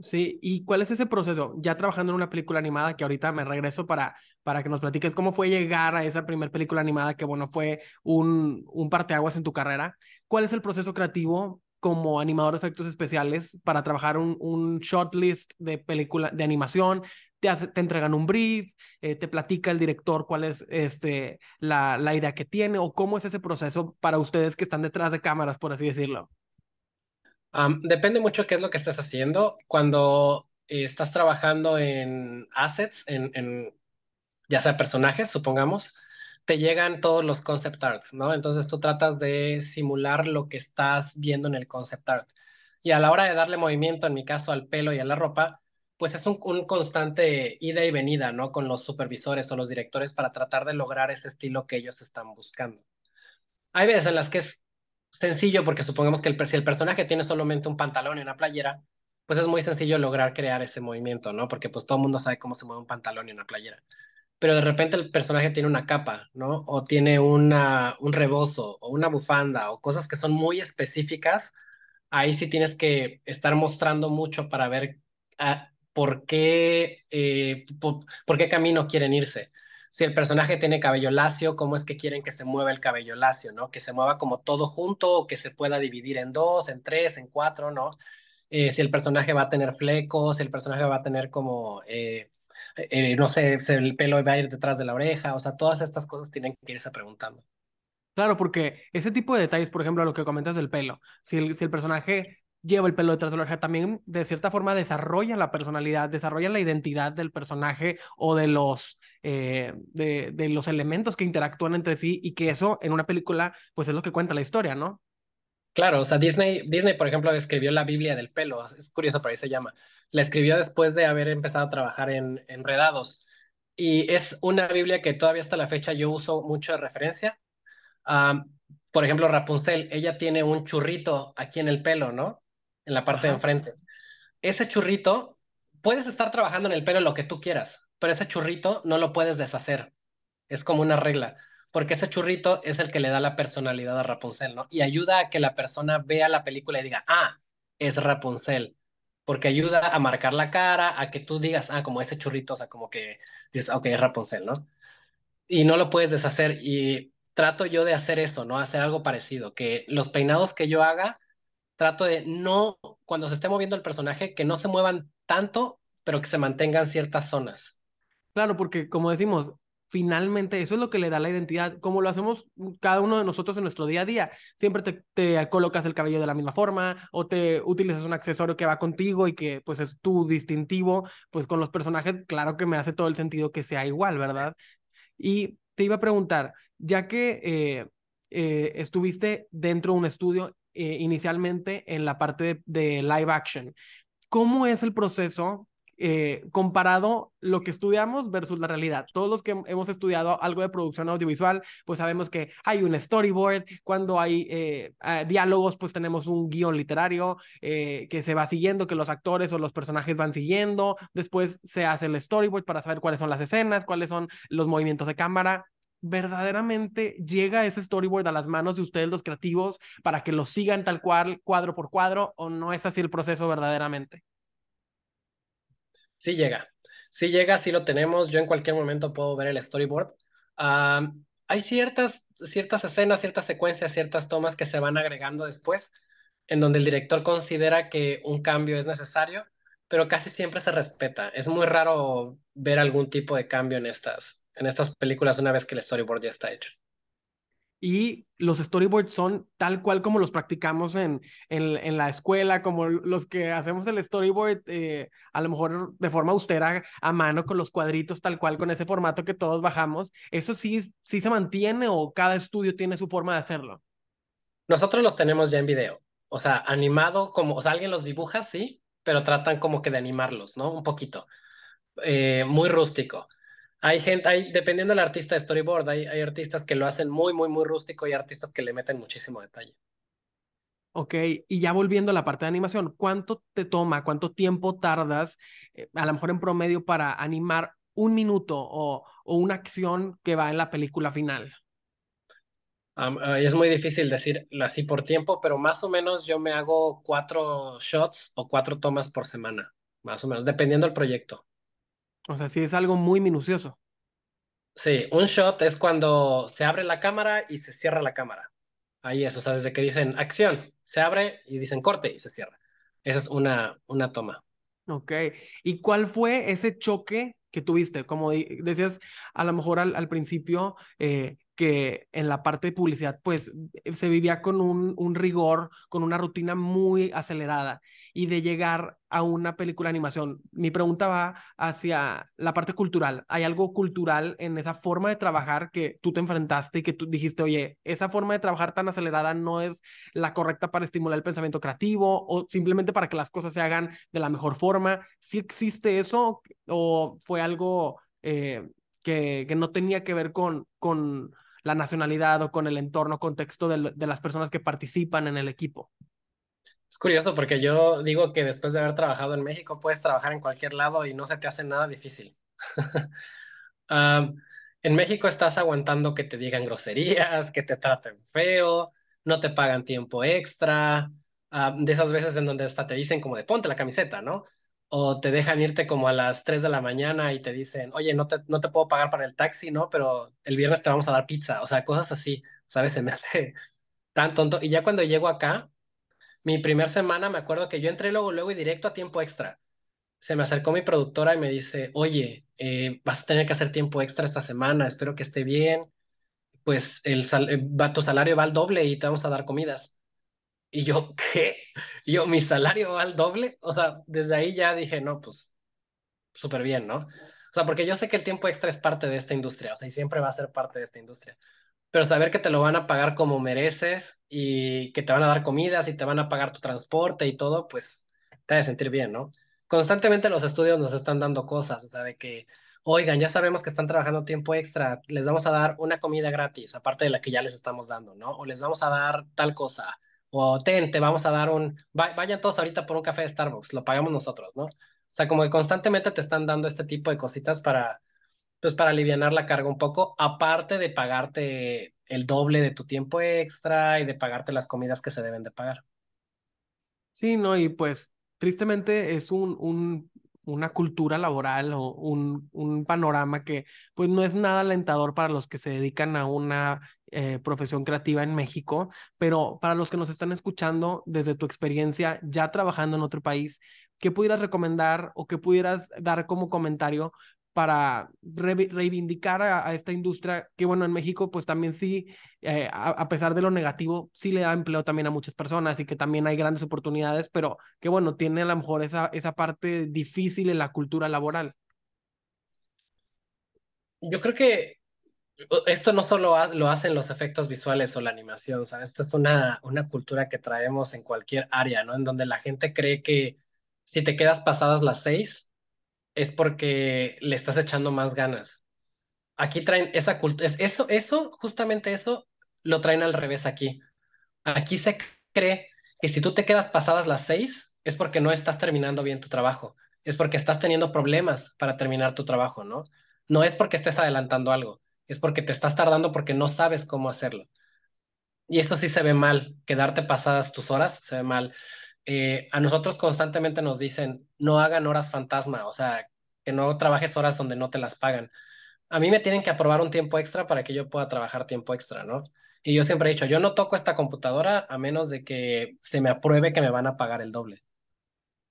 Sí, ¿y cuál es ese proceso? Ya trabajando en una película animada, que ahorita me regreso para, para que nos platiques cómo fue llegar a esa primera película animada, que bueno, fue un, un parteaguas en tu carrera. ¿Cuál es el proceso creativo como animador de efectos especiales para trabajar un, un short list de película de animación, te, te entregan un brief, eh, te platica el director cuál es este, la, la idea que tiene o cómo es ese proceso para ustedes que están detrás de cámaras, por así decirlo. Depende mucho qué es lo que estés haciendo. Cuando estás trabajando en assets, en, ya sea personajes, supongamos, te llegan todos los concept arts, ¿no? Entonces tú tratas de simular lo que estás viendo en el concept art. Y a la hora de darle movimiento, en mi caso, al pelo y a la ropa, pues es un, constante ida y venida, ¿no? Con los supervisores o los directores para tratar de lograr ese estilo que ellos están buscando. Hay veces en las que es sencillo porque supongamos que el, si el personaje tiene solamente un pantalón y una playera, pues es muy sencillo lograr crear ese movimiento, ¿no? Porque pues todo el mundo sabe cómo se mueve un pantalón y una playera. Pero de repente el personaje tiene una capa, ¿no? O tiene una, un rebozo o una bufanda o cosas que son muy específicas. Ahí sí tienes que estar mostrando mucho para ver a, por qué, eh, por, qué camino quieren irse. Si el personaje tiene cabello lacio, ¿cómo es que quieren que se mueva el cabello lacio, no? Que se mueva como todo junto o que se pueda dividir en dos, en tres, en cuatro, ¿no? Eh, si el personaje va a tener flecos, si el personaje va a tener como, eh, no sé, si el pelo va a ir detrás de la oreja, o sea, todas estas cosas tienen que irse preguntando. Claro, porque ese tipo de detalles, por ejemplo, lo que comentas del pelo, si el, si el personaje lleva el pelo detrás de la oreja, también de cierta forma desarrolla la personalidad, desarrolla la identidad del personaje o de los, eh, de, de, los elementos que interactúan entre sí y que eso en una película pues es lo que cuenta la historia, ¿no? Claro, o sea, Disney, Disney, por ejemplo, escribió la Biblia del pelo, es curioso, por ahí se llama. La escribió después de haber empezado a trabajar en Enredados. Y es una Biblia que todavía hasta la fecha yo uso mucho de referencia. por ejemplo, Rapunzel, ella tiene un churrito aquí en el pelo, ¿no? En la parte de enfrente. Ese churrito, puedes estar trabajando en el pelo lo que tú quieras, pero ese churrito no lo puedes deshacer. Es como una regla, porque ese churrito es el que le da la personalidad a Rapunzel, ¿no? Y ayuda a que la persona vea la película y diga, ah, es Rapunzel, porque ayuda a marcar la cara, a que tú digas, ah, como ese churrito, o sea, como que dices, ok, es Rapunzel, ¿no? Y no lo puedes deshacer y trato yo de hacer eso, ¿no? Hacer algo parecido, que los peinados que yo haga trato de no, cuando se esté moviendo el personaje, que no se muevan tanto, pero que se mantengan ciertas zonas. Claro, porque como decimos, finalmente eso es lo que le da la identidad, como lo hacemos cada uno de nosotros en nuestro día a día. Siempre te, colocas el cabello de la misma forma o te utilizas un accesorio que va contigo y que pues es tu distintivo, pues con los personajes, claro que me hace todo el sentido que sea igual, ¿verdad? Y te iba a preguntar, ya que eh, eh, estuviste dentro de un estudio eh, inicialmente en la parte de, live action. ¿Cómo es el proceso eh, comparado lo que estudiamos versus la realidad. Todos los que hemos estudiado algo de producción audiovisual, pues sabemos que hay un storyboard, cuando hay eh, ah, diálogos, pues tenemos un guion literario que se va siguiendo, que los actores o los personajes van siguiendo, después se hace el storyboard para saber cuáles son las escenas, cuáles son los movimientos de cámara. ¿Verdaderamente llega ese storyboard a las manos de ustedes los creativos para que lo sigan tal cual, cuadro por cuadro, o no es así el proceso verdaderamente? Sí llega, sí llega, sí lo tenemos. Yo en cualquier momento puedo ver el storyboard. hay ciertas, ciertas escenas, ciertas secuencias, ciertas tomas que se van agregando después, en donde el director considera que un cambio es necesario, pero casi siempre se respeta. Es muy raro ver algún tipo de cambio en estas, en estas películas una vez que el storyboard ya está hecho y los storyboards son tal cual como los practicamos en, en, la escuela, como los que hacemos el storyboard eh, a lo mejor de forma austera a mano con los cuadritos tal cual con ese formato que todos bajamos. ¿Eso sí, sí se mantiene o cada estudio tiene su forma de hacerlo? Nosotros los tenemos ya en video, o sea, animado como, o sea, alguien los dibuja, sí, pero tratan como que de animarlos, ¿no? Un poquito, eh, muy rústico. Hay gente, hay, dependiendo del artista de storyboard, hay, hay artistas que lo hacen muy, muy, muy rústico y artistas que le meten muchísimo detalle. Ok, y ya volviendo a la parte de animación, ¿cuánto te toma, cuánto tiempo tardas, eh, a lo mejor en promedio, para animar un minuto o, o una acción que va en la película final? es muy difícil decirlo así por tiempo, pero más o menos yo me hago cuatro shots o cuatro tomas por semana, más o menos, dependiendo del proyecto. O sea, sí es algo muy minucioso. Sí, un shot es cuando se abre la cámara y se cierra la cámara. Ahí es, o sea, desde que dicen acción, se abre y dicen corte y se cierra. Esa es una, una toma. Ok. ¿Y cuál fue ese choque que tuviste? Como decías, a lo mejor al, al principio, eh, que en la parte de publicidad, pues eh, se vivía con un, un, rigor, con una rutina muy acelerada y de llegar a una película de animación. Mi pregunta va hacia la parte cultural. ¿Hay algo cultural en esa forma de trabajar que tú te enfrentaste y que tú dijiste, oye, esa forma de trabajar tan acelerada no es la correcta para estimular el pensamiento creativo o simplemente para que las cosas se hagan de la mejor forma? ¿Sí existe eso o fue algo eh, que, que no tenía que ver con... con la nacionalidad o con el entorno, contexto de, las personas que participan en el equipo. Es curioso porque yo digo que después de haber trabajado en México puedes trabajar en cualquier lado y no se te hace nada difícil. *laughs* en México estás aguantando que te digan groserías, que te traten feo, no te pagan tiempo extra, de esas veces en donde hasta te dicen como de ponte la camiseta, ¿no? O te dejan irte como a las 3 de la mañana y te dicen, oye, no te, no te puedo pagar para el taxi, ¿no? Pero el viernes te vamos a dar pizza, o sea, cosas así, ¿sabes? Se me *laughs* hace tan tonto. Y ya cuando llego acá, mi primer semana, me acuerdo que yo entré luego, luego y directo a tiempo extra. Se me acercó mi productora y me dice, oye, eh, vas a tener que hacer tiempo extra esta semana, espero que esté bien. Pues el va, tu salario va al doble y te vamos a dar comidas. Y yo, *laughs* ¿qué? yo, mi salario va al doble. O sea, desde ahí ya dije, no, pues, súper bien, ¿no? O sea, porque yo sé que el tiempo extra es parte de esta industria, o sea, y siempre va a ser parte de esta industria. Pero saber que te lo van a pagar como mereces y que te van a dar comidas y te van a pagar tu transporte y todo, pues te ha de sentir bien, ¿no? Constantemente los estudios nos están dando cosas, o sea, de que, oigan, ya sabemos que están trabajando tiempo extra, les vamos a dar una comida gratis, aparte de la que ya les estamos dando, ¿no? O les vamos a dar tal cosa o ten, te vamos a dar un, vayan todos ahorita por un café de Starbucks, lo pagamos nosotros, ¿no? O sea, como que constantemente te están dando este tipo de cositas para, pues para aliviar la carga un poco, aparte de pagarte el doble de tu tiempo extra y de pagarte las comidas que se deben de pagar. Sí, no, y pues tristemente es un, un una cultura laboral o un, un, panorama que pues no es nada alentador para los que se dedican a una eh, profesión creativa en México, pero para los que nos están escuchando desde tu experiencia ya trabajando en otro país, ¿qué pudieras recomendar o qué pudieras dar como comentario para reivindicar a, esta industria que, bueno, en México, pues también sí, eh, a, pesar de lo negativo, sí le da empleo también a muchas personas y que también hay grandes oportunidades, pero que, bueno, tiene a lo mejor esa, esa parte difícil en la cultura laboral. Yo creo que esto no solo lo hacen los efectos visuales o la animación, ¿sabes? Esto es una, una cultura que traemos en cualquier área, ¿no? En donde la gente cree que si te quedas pasadas las seis, es porque le estás echando más ganas. Aquí traen esa cultura, eso, eso, justamente eso, lo traen al revés aquí. Aquí se cree que si tú te quedas pasadas las seis, es porque no estás terminando bien tu trabajo, es porque estás teniendo problemas para terminar tu trabajo, ¿no? No es porque estés adelantando algo, es porque te estás tardando porque no sabes cómo hacerlo. Y eso sí se ve mal, quedarte pasadas tus horas se ve mal. Eh, a nosotros constantemente nos dicen, no hagan horas fantasma, o sea, que no trabajes horas donde no te las pagan. A mí me tienen que aprobar un tiempo extra para que yo pueda trabajar tiempo extra, ¿no? Y yo siempre he dicho, yo no toco esta computadora a menos de que se me apruebe que me van a pagar el doble.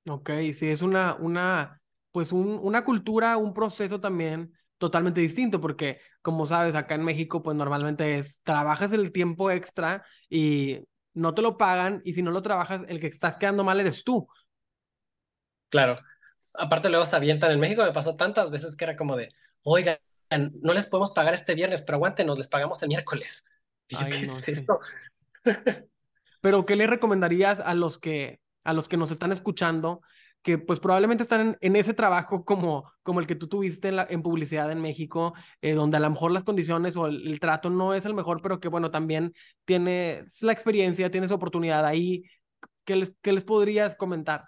Ok, sí, es una, una, pues un, una cultura, un proceso también totalmente distinto, porque como sabes, acá en México, pues normalmente es, trabajas el tiempo extra y no te lo pagan, y si no lo trabajas, el que estás quedando mal eres tú. Claro. Aparte luego se avientan en México, me pasó tantas veces que era como de, oigan, no les podemos pagar este viernes, pero aguántenos, les pagamos el miércoles. Ay, no, *laughs* Pero, ¿qué le recomendarías a los que, a los que nos están escuchando que pues probablemente están en, ese trabajo como, como el que tú tuviste en, publicidad en México, eh, donde a lo mejor las condiciones o el, trato no es el mejor, pero que bueno, también tienes la experiencia, tienes oportunidad ahí. ¿Qué les, qué les podrías comentar?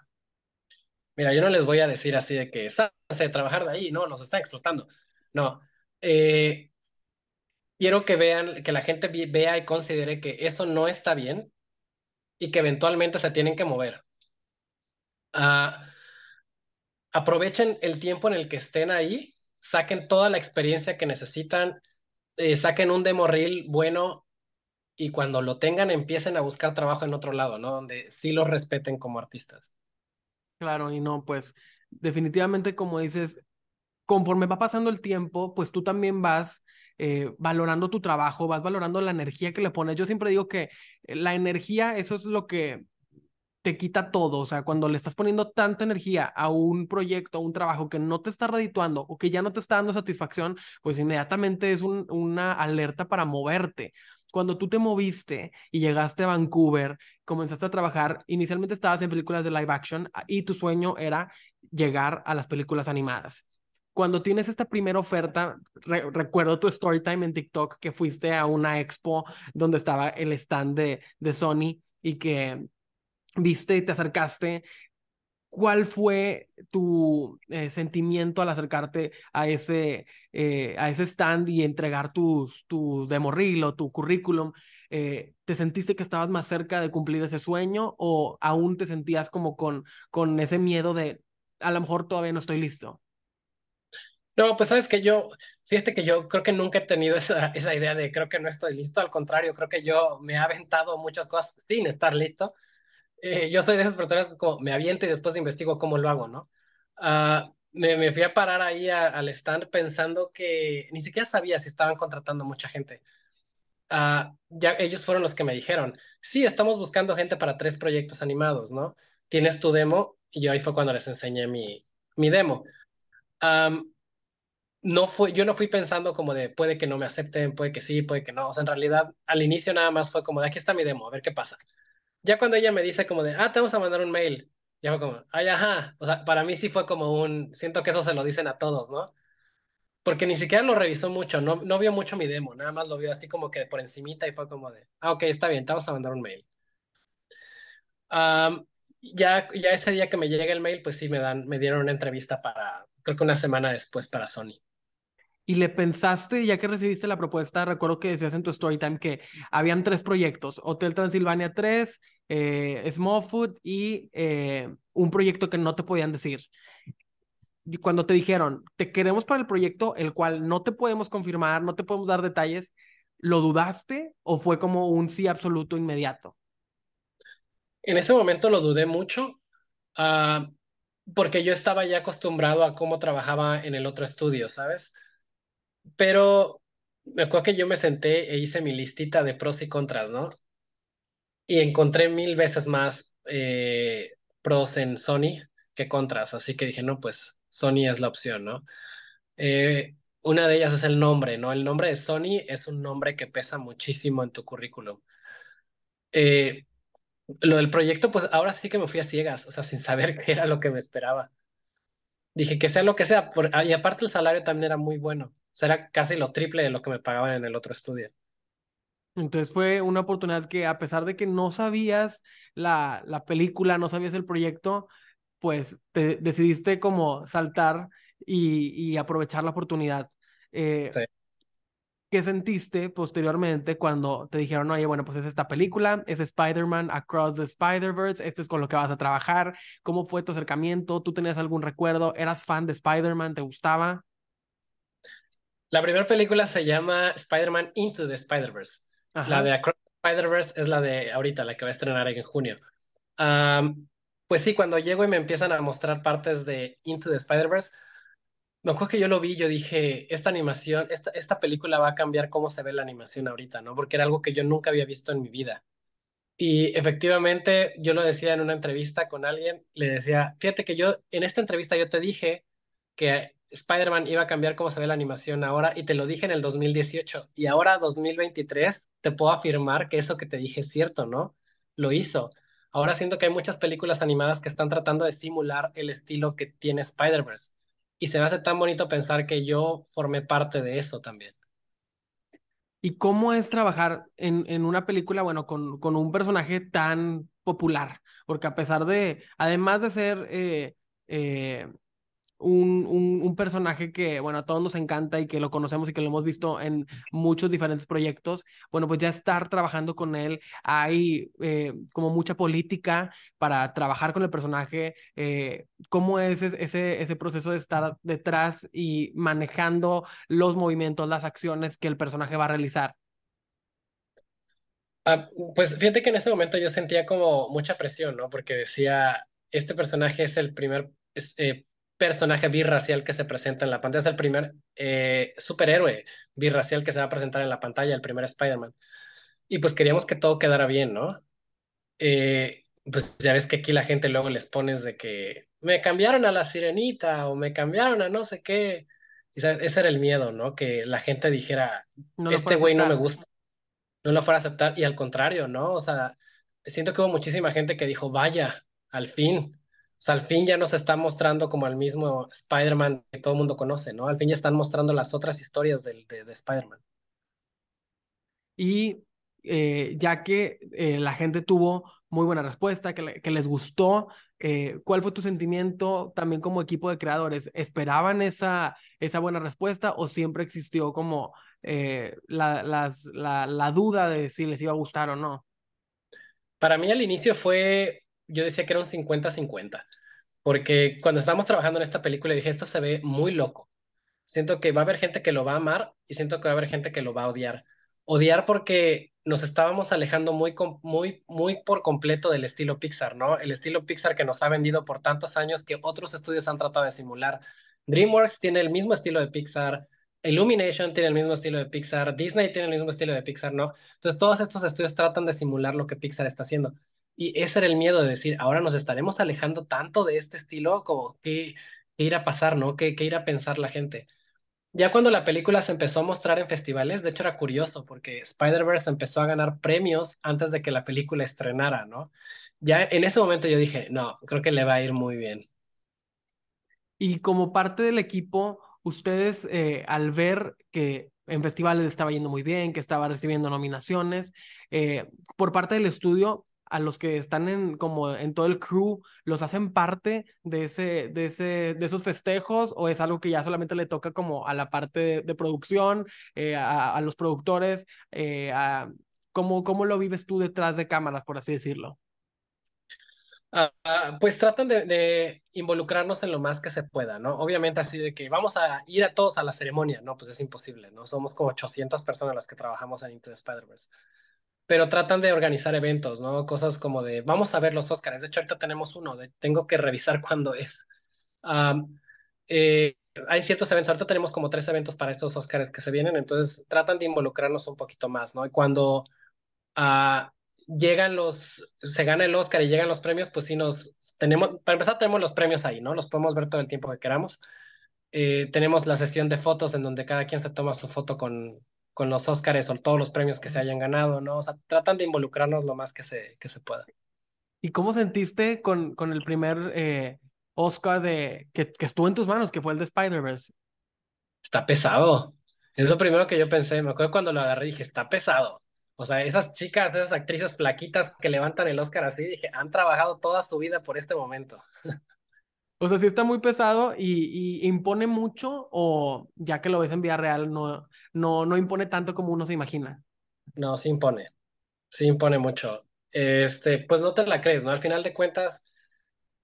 Mira, yo no les voy a decir así de que de trabajar de ahí, no, nos están explotando. No. Eh, quiero que vean, que la gente vea y considere que eso no está bien y que eventualmente se tienen que mover. Ah, aprovechen el tiempo en el que estén ahí, saquen toda la experiencia que necesitan, eh, saquen un demo bueno y cuando lo tengan empiecen a buscar trabajo en otro lado, ¿no? Donde sí los respeten como artistas. Claro, y no, pues definitivamente como dices, conforme va pasando el tiempo, pues tú también vas eh, valorando tu trabajo, vas valorando la energía que le pones. Yo siempre digo que la energía, eso es lo que te quita todo. O sea, cuando le estás poniendo tanta energía a un proyecto, a un trabajo que no te está redituando o que ya no te está dando satisfacción, pues inmediatamente es una alerta para moverte. Cuando tú te moviste y llegaste a Vancouver, comenzaste a trabajar, inicialmente estabas en películas de live action ah, y tu sueño era llegar a las películas animadas. Cuando tienes esta primera oferta, recuerdo tu story time en TikTok que fuiste a una expo donde estaba el stand de, de Sony y que viste te acercaste, ¿cuál fue tu eh, sentimiento al acercarte a ese, eh, a ese stand y entregar tus, tu demo reel o tu currículum? Eh, ¿Te sentiste que estabas más cerca de cumplir ese sueño o aún te sentías como con, con ese miedo de a lo mejor todavía no estoy listo? No, pues sabes que yo, fíjate que yo creo que nunca he tenido esa, esa idea de creo que no estoy listo, al contrario, creo que yo me he aventado muchas cosas sin estar listo eh, yo soy de esas personas que como me aviento y después investigo cómo lo hago, ¿no? Uh, me, me, fui a parar ahí al stand pensando que ni siquiera sabía si estaban contratando mucha gente. Uh, ya ellos fueron los que me dijeron, sí, estamos buscando gente para tres proyectos animados, ¿no? Tienes tu demo y yo ahí fue cuando les enseñé mi, mi demo. Um, no fue, yo no fui pensando como de puede que no me acepten, puede que sí, puede que no. O sea, en realidad al inicio nada más fue como de aquí está mi demo, a ver qué pasa ya cuando ella me dice como de, ah, te vamos a mandar un mail, ya fue como, ay, ajá. O sea, para mí sí fue como un, siento que eso se lo dicen a todos, ¿no? Porque ni siquiera lo revisó mucho, no, no vio mucho mi demo, nada más lo vio así como que por encimita y fue como de, ah, ok, está bien, te vamos a mandar un mail. ya, ya ese día que me llega el mail, pues sí me dan, me dieron una entrevista para, creo que una semana después para Sony. Y le pensaste, ya que recibiste la propuesta, recuerdo que decías en tu story time que habían tres proyectos, Hotel Transilvania 3, eh, Small Food y eh, un proyecto que no te podían decir. Y cuando te dijeron, te queremos para el proyecto, el cual no te podemos confirmar, no te podemos dar detalles, ¿lo dudaste o fue como un sí absoluto inmediato? En ese momento lo dudé mucho, uh, porque yo estaba ya acostumbrado a cómo trabajaba en el otro estudio, ¿sabes? Pero me acuerdo que yo me senté e hice mi listita de pros y contras, ¿no? Y encontré mil veces más eh, pros en Sony que contras, así que dije, no, pues Sony es la opción, ¿no? Eh, una de ellas es el nombre, ¿no? El nombre de Sony es un nombre que pesa muchísimo en tu currículum. Eh, lo del proyecto, pues ahora sí que me fui a ciegas, o sea, sin saber *laughs* qué era lo que me esperaba. Dije que sea lo que sea, por- ah, y aparte el salario también era muy bueno. Era casi lo triple de lo que me pagaban en el otro estudio. Entonces fue una oportunidad que a pesar de que no sabías la, la película, no sabías el proyecto, pues te decidiste como saltar y, y aprovechar la oportunidad. Eh, Sí. ¿Qué sentiste posteriormente cuando te dijeron, oye, bueno, pues es esta película, es Spider-Man Across the Spider-Verse, esto es con lo que vas a trabajar? ¿Cómo fue tu acercamiento? ¿Tú tenías algún recuerdo? ¿Eras fan de Spider-Man? ¿Te gustaba? La primera película se llama Spider-Man Into the Spider-Verse. La de Across the Spider-Verse es la de ahorita, la que va a estrenar en junio. Pues sí, cuando llego y me empiezan a mostrar partes de Into the Spider-Verse, me acuerdo que yo lo vi, yo dije, esta animación, esta, esta película va a cambiar cómo se ve la animación ahorita, ¿no? Porque era algo que yo nunca había visto en mi vida. Y efectivamente, yo lo decía en una entrevista con alguien, le decía, fíjate que yo, en esta entrevista yo te dije que Spider-Man iba a cambiar cómo se ve la animación ahora y te lo dije en el 2018 y ahora 2023 te puedo afirmar que eso que te dije es cierto, ¿no? Lo hizo. Ahora siento que hay muchas películas animadas que están tratando de simular el estilo que tiene Spider-Verse y se me hace tan bonito pensar que yo formé parte de eso también. ¿Y cómo es trabajar en, en una película, bueno, con, con un personaje tan popular? Porque a pesar de, además de ser eh, eh, un, un, un personaje que, bueno, a todos nos encanta y que lo conocemos y que lo hemos visto en muchos diferentes proyectos, bueno, pues ya estar trabajando con él, hay eh, como mucha política para trabajar con el personaje, eh, ¿cómo es ese, ese proceso de estar detrás y manejando los movimientos, las acciones que el personaje va a realizar? Ah, pues fíjate que en ese momento yo sentía como mucha presión, ¿no? Porque decía, este personaje es el primer es, eh, personaje birracial que se presenta en la pantalla, es el primer eh, superhéroe birracial que se va a presentar en la pantalla, el primer Spider-Man. Y pues queríamos que todo quedara bien, ¿no? Eh, pues ya ves que aquí la gente luego les pones de que me cambiaron a la sirenita o me cambiaron a no sé qué. Y, ¿sabes? ese era el miedo, ¿no? Que la gente dijera, No este güey no me gusta no lo fuera a aceptar y al contrario, ¿no? O sea, siento que hubo muchísima gente que dijo, vaya, al fin, o sea, al fin ya nos está mostrando como el mismo Spider-Man que todo el mundo conoce, ¿no? Al fin ya están mostrando las otras historias del, de, de Spider-Man. Y eh, ya que eh, la gente tuvo muy buena respuesta, que, le- que les gustó, eh, ¿cuál fue tu sentimiento también como equipo de creadores? ¿Esperaban esa, esa buena respuesta o siempre existió como eh, la, las, la, la duda de si les iba a gustar o no? Para mí al inicio fue, yo decía que era un cincuenta-cincuenta, porque cuando estábamos trabajando en esta película dije, esto se ve muy loco. Siento que va a haber gente que lo va a amar y siento que va a haber gente que lo va a odiar. Odiar porque nos estábamos alejando muy, muy, muy por completo del estilo Pixar, ¿no? El estilo Pixar que nos ha vendido por tantos años que otros estudios han tratado de simular. DreamWorks tiene el mismo estilo de Pixar, Illumination tiene el mismo estilo de Pixar, Disney tiene el mismo estilo de Pixar, ¿no? Entonces todos estos estudios tratan de simular lo que Pixar está haciendo. Y ese era el miedo de decir, ahora nos estaremos alejando tanto de este estilo, como qué irá a pasar, ¿no? ¿Qué, qué irá a pensar la gente? Ya cuando la película se empezó a mostrar en festivales, de hecho era curioso porque Spider-Verse empezó a ganar premios antes de que la película estrenara, ¿no? Ya en ese momento yo dije, no, creo que le va a ir muy bien. Y como parte del equipo, ustedes eh, al ver que en festivales le estaba yendo muy bien, que estaba recibiendo nominaciones, eh, por parte del estudio, a los que están en como en todo el crew, ¿los hacen parte de ese, de ese, de esos festejos o es algo que ya solamente le toca como a la parte de, producción, eh, a, a, los productores? Eh, a, ¿cómo, ¿Cómo lo vives tú detrás de cámaras, por así decirlo? Ah, ah, pues tratan de, de involucrarnos en lo más que se pueda, ¿no? Obviamente así de que vamos a ir a todos a la ceremonia, no, pues es imposible, ¿no? Somos como 800 personas las que trabajamos en Into the Spider-Verse. Pero tratan de organizar eventos, ¿no? Cosas como de, vamos a ver los Oscars. De hecho, ahorita tenemos uno, de, tengo que revisar *laughs* cuándo es. Um, eh, hay ciertos eventos, ahorita tenemos como tres eventos para estos Oscars que se vienen, entonces tratan de involucrarnos un poquito más, ¿no? Y cuando uh, llegan los, se gana el Oscar y llegan los premios, pues sí nos, tenemos, para empezar tenemos los premios ahí, ¿no? Los podemos ver todo el tiempo que queramos. Eh, tenemos la sesión de fotos en donde cada quien se toma su foto con, con los Oscars o todos los premios que se hayan ganado, ¿no? O sea, tratan de involucrarnos lo más que se, que se pueda. ¿Y cómo sentiste con, con el primer eh, Oscar de, que, que estuvo en tus manos, que fue el de Spider-Verse. Está pesado. Es lo primero que yo pensé. Me acuerdo cuando lo agarré y dije, está pesado. O sea, esas chicas, esas actrices flaquitas que levantan el Oscar así, dije, han trabajado toda su vida por este momento. *laughs* O sea, sí está muy pesado y, y, impone mucho, o ya que lo ves en vida real, no, no, no impone tanto como uno se imagina. No, sí impone. Sí impone mucho. Este, pues no te la crees, ¿no? Al final de cuentas,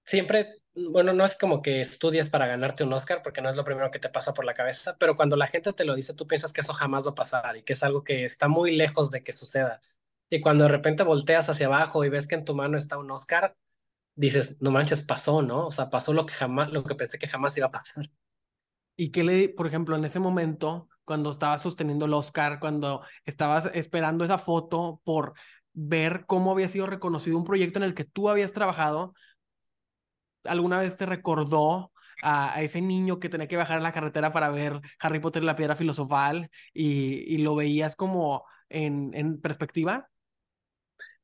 siempre, bueno, no es como que estudies para ganarte un Oscar, porque no es lo primero que te pasa por la cabeza, pero cuando la gente te lo dice, tú piensas que eso jamás va a pasar y que es algo que está muy lejos de que suceda. Y cuando de repente volteas hacia abajo y ves que en tu mano está un Oscar, dices, no manches, pasó, ¿no? O sea, pasó lo que jamás, lo que pensé que jamás iba a pasar. ¿Y qué le, por ejemplo, en ese momento, cuando estabas sosteniendo el Oscar, cuando estabas esperando esa foto por ver cómo había sido reconocido un proyecto en el que tú habías trabajado, ¿alguna vez te recordó a, ese niño que tenía que bajar a la carretera para ver Harry Potter y la piedra filosofal y, y lo veías como en, en perspectiva?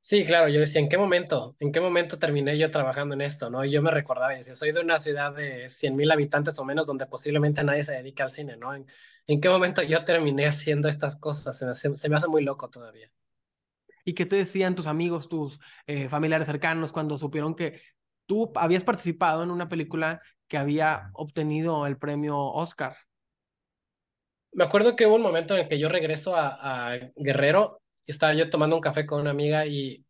Sí, claro, yo decía, ¿en qué momento? ¿En qué momento terminé yo trabajando en esto? ¿no? Y yo me recordaba y decía, soy de una ciudad de 100 mil habitantes o menos donde posiblemente nadie se dedica al cine, ¿no? ¿En, en qué momento yo terminé haciendo estas cosas? Se me, se, me, hace muy loco todavía. ¿Y qué te decían tus amigos, tus eh, familiares cercanos cuando supieron que tú habías participado en una película que había obtenido el premio Oscar? Me acuerdo que hubo un momento en el que yo regreso a, a Guerrero estaba yo tomando un café con una amiga y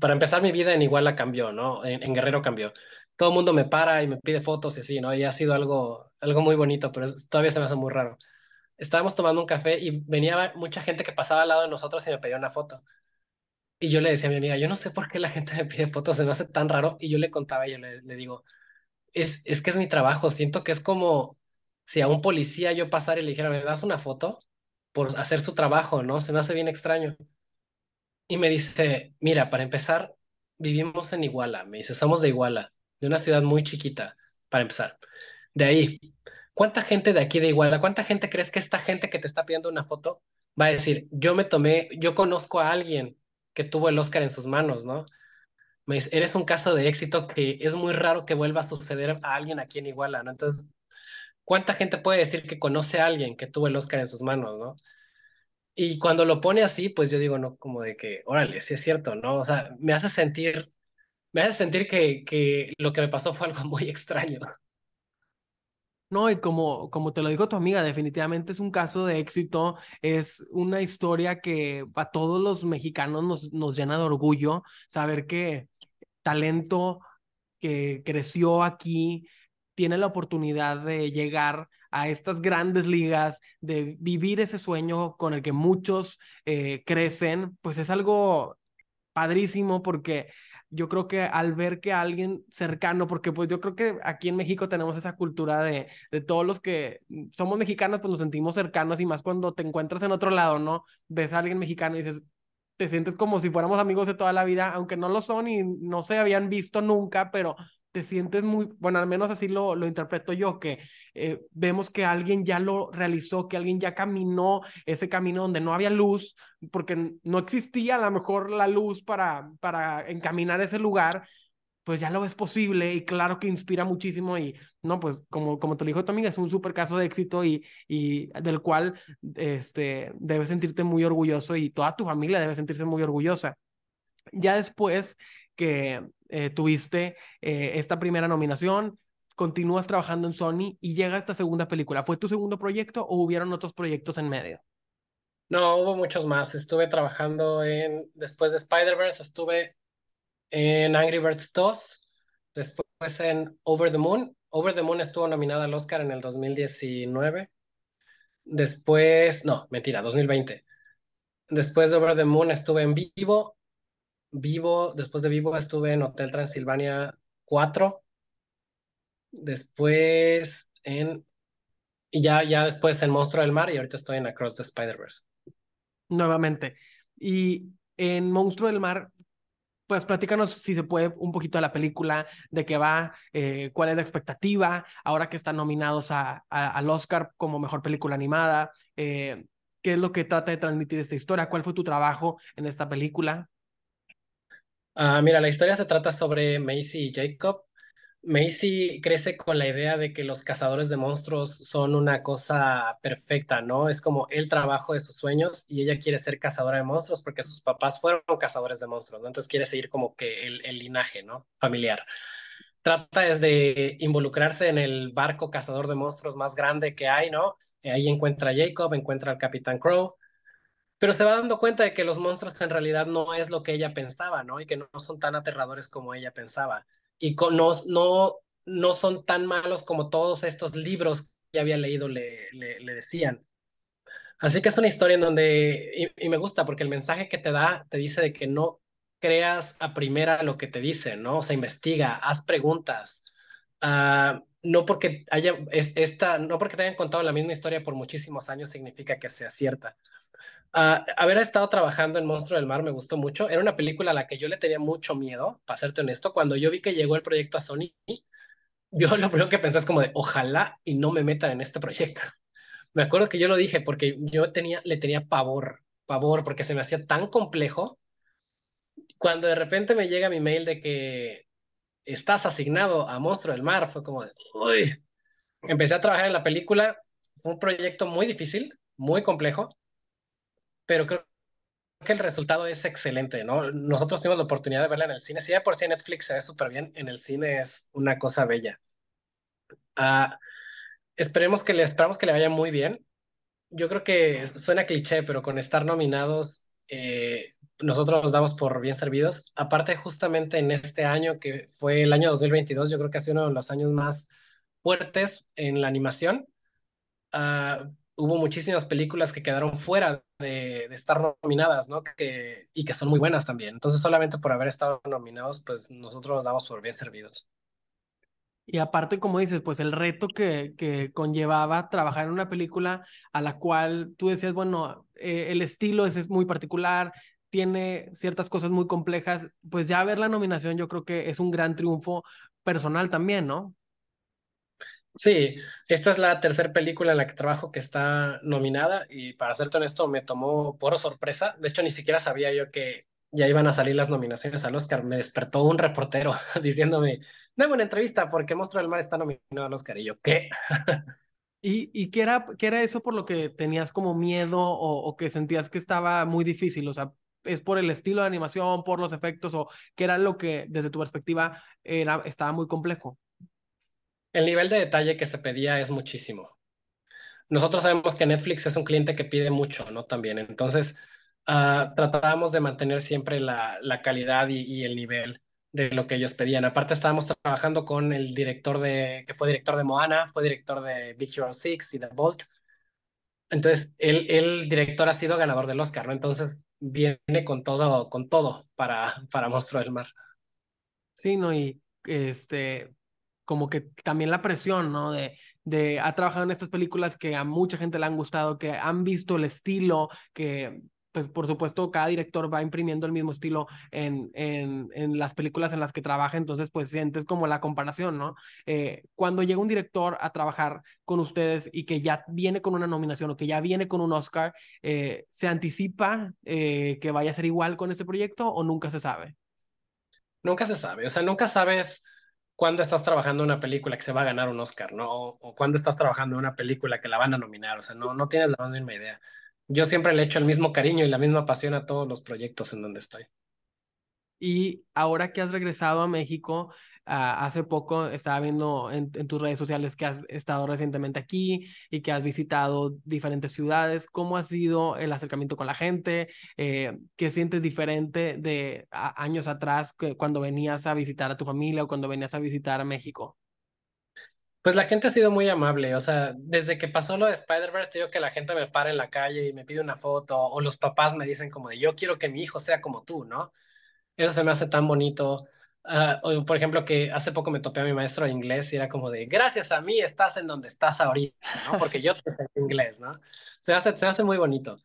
para empezar mi vida en Iguala cambió, ¿no? En, Guerrero cambió. Todo el mundo me para y me pide fotos y así, ¿no? Y ha sido algo, algo muy bonito, pero todavía se me hace muy raro. Estábamos tomando un café y venía mucha gente que pasaba al lado de nosotros y me pedía una foto. Y yo le decía a mi amiga, yo no sé por qué la gente me pide fotos, se me hace tan raro. Y yo le contaba y yo le, le digo, es, es que es mi trabajo, siento que es como si a un policía yo pasara y le dijera, ¿me das una foto? Por hacer su trabajo, ¿no? Se me hace bien extraño. Y me dice, mira, para empezar, vivimos en Iguala. Me dice, somos de Iguala, de una ciudad muy chiquita, para empezar. De ahí, ¿cuánta gente de aquí de Iguala, cuánta gente crees que esta gente que te está pidiendo una foto va a decir, yo me tomé, yo conozco a alguien que tuvo el Oscar en sus manos, ¿no? Me dice, eres un caso de éxito que es muy raro que vuelva a suceder a alguien aquí en Iguala, ¿no? Entonces, ¿cuánta gente puede decir que conoce a alguien que tuvo el Oscar en sus manos, no? Y cuando lo pone así, pues yo digo, no, como de que, órale, sí es cierto, ¿no? O sea, me hace sentir, me hace sentir que, que lo que me pasó fue algo *laughs* muy extraño. No, y como, como te lo dijo tu amiga, definitivamente es un caso de éxito, es una historia que a todos los mexicanos nos, nos llena de orgullo saber que talento que creció aquí, tiene la oportunidad de llegar a estas grandes ligas, de vivir ese sueño con el que muchos eh, crecen, pues es algo padrísimo porque yo creo que al ver que alguien cercano, porque pues yo creo que aquí en México tenemos esa cultura de, de todos los que somos mexicanos, pues nos sentimos cercanos y más cuando te encuentras en otro lado, ¿no? Ves a alguien mexicano y dices, te sientes como si fuéramos amigos de toda la vida, aunque no lo son y no se habían visto nunca, pero te sientes muy, bueno, al menos así lo, lo interpreto yo, que eh, vemos que alguien ya lo realizó, que alguien ya caminó ese camino donde no había luz, porque no existía a lo mejor la luz para, para encaminar ese lugar, pues ya lo ves posible y claro que inspira muchísimo y no, pues como, como te lo dijo tu es un súper caso de éxito y, y del cual este, debes sentirte muy orgulloso y toda tu familia debe sentirse muy orgullosa. Ya después que eh, tuviste eh, esta primera nominación, continúas trabajando en Sony y llega esta segunda película. ¿Fue tu segundo proyecto o hubieron otros proyectos en medio? No, hubo muchos más. Estuve trabajando en, después de Spider-Verse, estuve en Angry Birds 2, después en Over the Moon. Over the Moon estuvo nominada al Oscar en el 2019. Después, no, mentira, 2020. Después de Over the Moon estuve en vivo Vivo, después de Vivo estuve en Hotel Transilvania 4. Después en. Y ya, ya después en Monstruo del Mar y ahorita estoy en Across the Spider-Verse. Nuevamente. Y en Monstruo del Mar, pues platícanos si se puede un poquito de la película, de qué va, eh, cuál es la expectativa, ahora que están nominados a, al Oscar como mejor película animada, eh, qué es lo que trata de transmitir esta historia, cuál fue tu trabajo en esta película. Ah, mira, la historia se trata sobre Macy y Jacob. Macy crece con la idea de que los cazadores de monstruos son una cosa perfecta, ¿no? Es como el trabajo de sus sueños y ella quiere ser cazadora de monstruos porque sus papás fueron cazadores de monstruos, ¿no? Entonces quiere seguir como que el, el linaje, ¿no? Familiar. Trata de involucrarse en el barco cazador de monstruos más grande que hay, ¿no? Ahí encuentra a Jacob, encuentra al Capitán Crow, pero se va dando cuenta de que los monstruos en realidad no es lo que ella pensaba, ¿no? Y que no son tan aterradores como ella pensaba y con, no, no, no son tan malos como todos estos libros que había leído le, le, le decían. Así que es una historia en donde, y, y, me gusta porque el mensaje que te da te dice de que no creas a primera lo que te dicen, ¿no? O sea, investiga, haz preguntas. Uh, no porque haya esta, no porque te hayan contado la misma historia por muchísimos años significa que sea cierta. Uh, haber estado trabajando en Monstruo del Mar me gustó mucho. Era una película a la que yo le tenía mucho miedo, para serte honesto. Cuando yo vi que llegó el proyecto a Sony, *laughs* yo lo primero que pensé es como de, ojalá y no me metan en este proyecto. *laughs* Me acuerdo que yo lo dije porque yo tenía, le tenía pavor, pavor, porque se me hacía tan complejo. Cuando de repente me llega mi mail de que estás asignado a Monstruo del Mar, fue como de, uy. Empecé a trabajar en la película. Fue un proyecto muy difícil, muy complejo pero creo que el resultado es excelente, ¿no? Nosotros tuvimos la oportunidad de verla en el cine. Si ya por sí Netflix se ve súper bien, en el cine es una cosa bella. Uh, esperemos que le, esperamos que le vaya muy bien. Yo creo que suena cliché, pero con estar nominados, eh, nosotros nos damos por bien servidos. Aparte, justamente en este año, que fue el año 2022, yo creo que ha sido uno de los años más fuertes en la animación. Uh, hubo muchísimas películas que quedaron fuera de, de estar nominadas, ¿no? Que, y que son muy buenas también. Entonces, solamente por haber estado nominados, pues nosotros nos damos por bien servidos. Y aparte, como dices, pues el reto que, que conllevaba trabajar en una película a la cual tú decías, bueno, eh, el estilo es, es muy particular, tiene ciertas cosas muy complejas, pues ya ver la nominación yo creo que es un gran triunfo personal también, ¿no? Sí, esta es la tercera película en la que trabajo que está nominada y para serte honesto me tomó por sorpresa. De hecho, ni siquiera sabía yo que ya iban a salir las nominaciones al Oscar. Me despertó un reportero *laughs* diciéndome, no una entrevista porque Monstruo del Mar está nominado al Oscar. Y yo, ¿qué? *laughs* ¿Y, y qué, era, qué era eso por lo que tenías como miedo o, o que sentías que estaba muy difícil? O sea, ¿es por el estilo de animación, por los efectos o qué era lo que desde tu perspectiva era, estaba muy complejo? El nivel de detalle que se pedía es muchísimo. Nosotros sabemos que Netflix es un cliente que pide mucho, ¿no? También. Entonces, uh, tratábamos de mantener siempre la, la calidad y, y, el nivel de lo que ellos pedían. Aparte, estábamos trabajando con el director de, que fue director de Moana, fue director de Beach Hero 6 y de Bolt. Entonces, el, el director ha sido ganador del Oscar, ¿no? Entonces, viene con todo, con todo para, para Monstruo del Mar. Sí, no, y este, como que también la presión, ¿no? De, de, ha trabajado en estas películas que a mucha gente le han gustado, que han visto el estilo, que pues por supuesto cada director va imprimiendo el mismo estilo en, en, en las películas en las que trabaja, entonces pues sientes como la comparación, ¿no? Eh, cuando llega un director a trabajar con ustedes y que ya viene con una nominación o que ya viene con un Oscar, eh, ¿se anticipa eh, que vaya a ser igual con este proyecto o nunca se sabe? Nunca se sabe, o sea, nunca sabes cuando estás trabajando en una película que se va a ganar un Oscar, ¿no? O, o cuando estás trabajando en una película que la van a nominar, o sea, no, no tienes la misma idea. Yo siempre le echo el mismo cariño y la misma pasión a todos los proyectos en donde estoy. Y ahora que has regresado a México, hace poco estaba viendo en, tus redes sociales que has estado recientemente aquí y que has visitado diferentes ciudades. ¿Cómo ha sido el acercamiento con la gente? Eh, ¿Qué sientes diferente de años atrás cuando venías a visitar a tu familia o cuando venías a visitar a México? Pues la gente ha sido muy amable, o sea, desde que pasó lo de Spider-Verse, digo que la gente me para en la calle y me pide una foto, o los papás me dicen como de, yo quiero que mi hijo sea como tú, ¿no? Eso se me hace tan bonito. Uh, por ejemplo, que hace poco me topé a mi maestro de inglés y era como de, gracias a mí estás en donde estás ahorita, ¿no? Porque yo te *laughs* inglés, ¿no? Se hace, se hace muy bonito.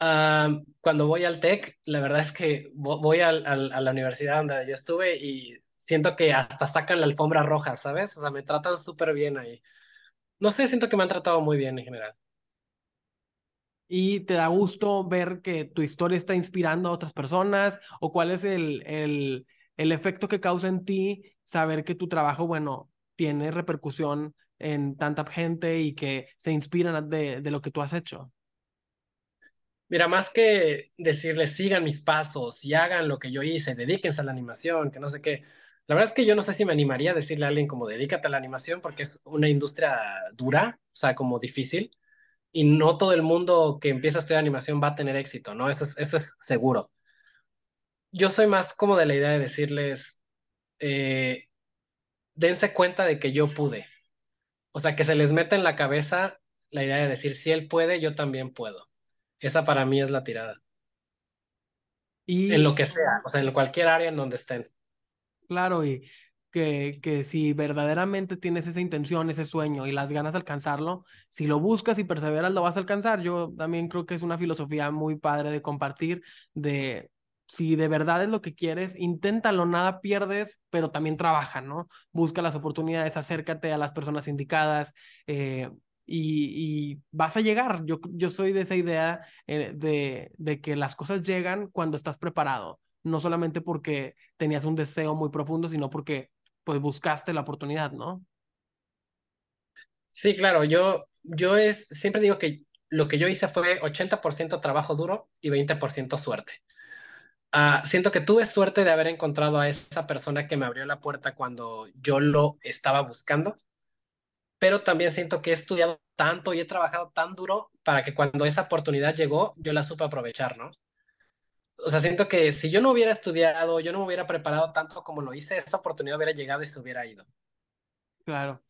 Uh, cuando voy al TEC, la verdad es que voy al, al, a la universidad donde yo estuve y siento que hasta sacan la alfombra roja, ¿sabes? O sea, me tratan súper bien ahí. No sé, siento que me han tratado muy bien en general y te da gusto ver que tu historia está inspirando a otras personas o cuál es el, el, el efecto que causa en ti saber que tu trabajo, bueno, tiene repercusión en tanta gente y que se inspiran de, de lo que tú has hecho? Mira, más que decirles sigan mis pasos y hagan lo que yo hice, dedíquense a la animación, que no sé qué. La verdad es que yo no sé si me animaría a decirle a alguien como dedícate a la animación porque es una industria dura, o sea, como difícil, y no todo el mundo que empieza a estudiar animación va a tener éxito, ¿no? Eso es, eso es seguro. Yo soy más como de la idea de decirles, eh, dense cuenta de que yo pude. O sea, que se les meta en la cabeza la idea de decir, si él puede, yo también puedo. Esa para mí es la tirada. Y En lo que sea, o sea, en cualquier área en donde estén. claro, y que, que si verdaderamente tienes esa intención, ese sueño y las ganas de alcanzarlo, si lo buscas y perseveras, lo vas a alcanzar. Yo también creo que es una filosofía muy padre de compartir, de si de verdad es lo que quieres, inténtalo, nada pierdes, pero también trabaja, ¿no? Busca las oportunidades, acércate a las personas indicadas. eh, y, y vas a llegar. Yo, yo soy de esa idea eh, de, de que las cosas llegan cuando estás preparado, no solamente porque tenías un deseo muy profundo, sino porque pues buscaste la oportunidad, ¿no? Sí, claro, yo, yo es, siempre digo que lo que yo hice fue 80% trabajo duro y 20% suerte. Ah, siento que tuve suerte de haber encontrado a esa persona que me abrió la puerta cuando yo lo estaba buscando, pero también siento que he estudiado tanto y he trabajado tan duro para que cuando esa oportunidad llegó, yo la supe aprovechar, ¿no? O sea, siento que si yo no hubiera estudiado, yo no me hubiera preparado tanto como lo hice, esa oportunidad hubiera llegado y se hubiera ido. Claro.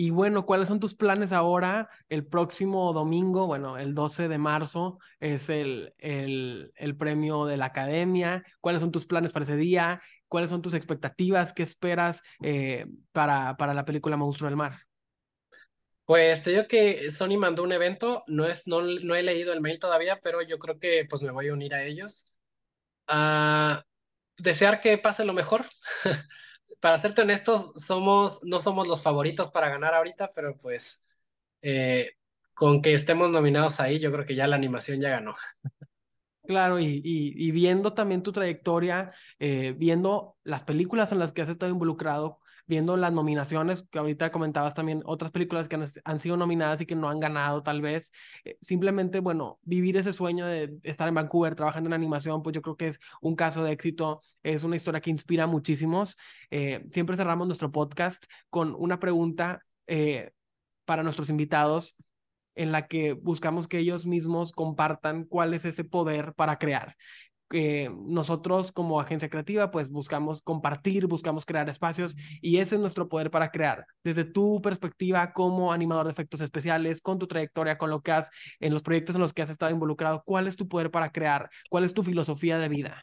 Y bueno, ¿cuáles son tus planes ahora? El próximo domingo, bueno, el 12 de marzo es el, el, el premio de la academia. ¿Cuáles son tus planes para ese día? ¿Cuáles son tus expectativas? ¿Qué esperas eh, para, para la película Monstruo del Mar? Pues te digo que Sony mandó un evento, no es, no, no he leído el mail todavía, pero yo creo que pues me voy a unir a ellos. a desear que pase lo mejor. *laughs* Para serte honestos, somos, no somos los favoritos para ganar ahorita, pero pues eh, con que estemos nominados ahí, yo creo que ya la animación ya ganó. Claro, y, y, viendo también tu trayectoria, eh, viendo las películas en las que has estado involucrado, viendo las nominaciones, que ahorita comentabas también otras películas que han, sido nominadas y que no han ganado tal vez, eh, simplemente, bueno, vivir ese sueño de estar en Vancouver trabajando en animación, pues yo creo que es un caso de éxito, es una historia que inspira a muchísimos. Eh, siempre cerramos nuestro podcast con una pregunta eh, para nuestros invitados en la que buscamos que ellos mismos compartan cuál es ese poder para crear. Eh, nosotros como agencia creativa pues buscamos compartir, buscamos crear espacios y ese es nuestro poder para crear. Desde tu perspectiva como animador de efectos especiales, con tu trayectoria, con lo que has, en los proyectos en los que has estado involucrado, ¿cuál es tu poder para crear? ¿Cuál es tu filosofía de vida?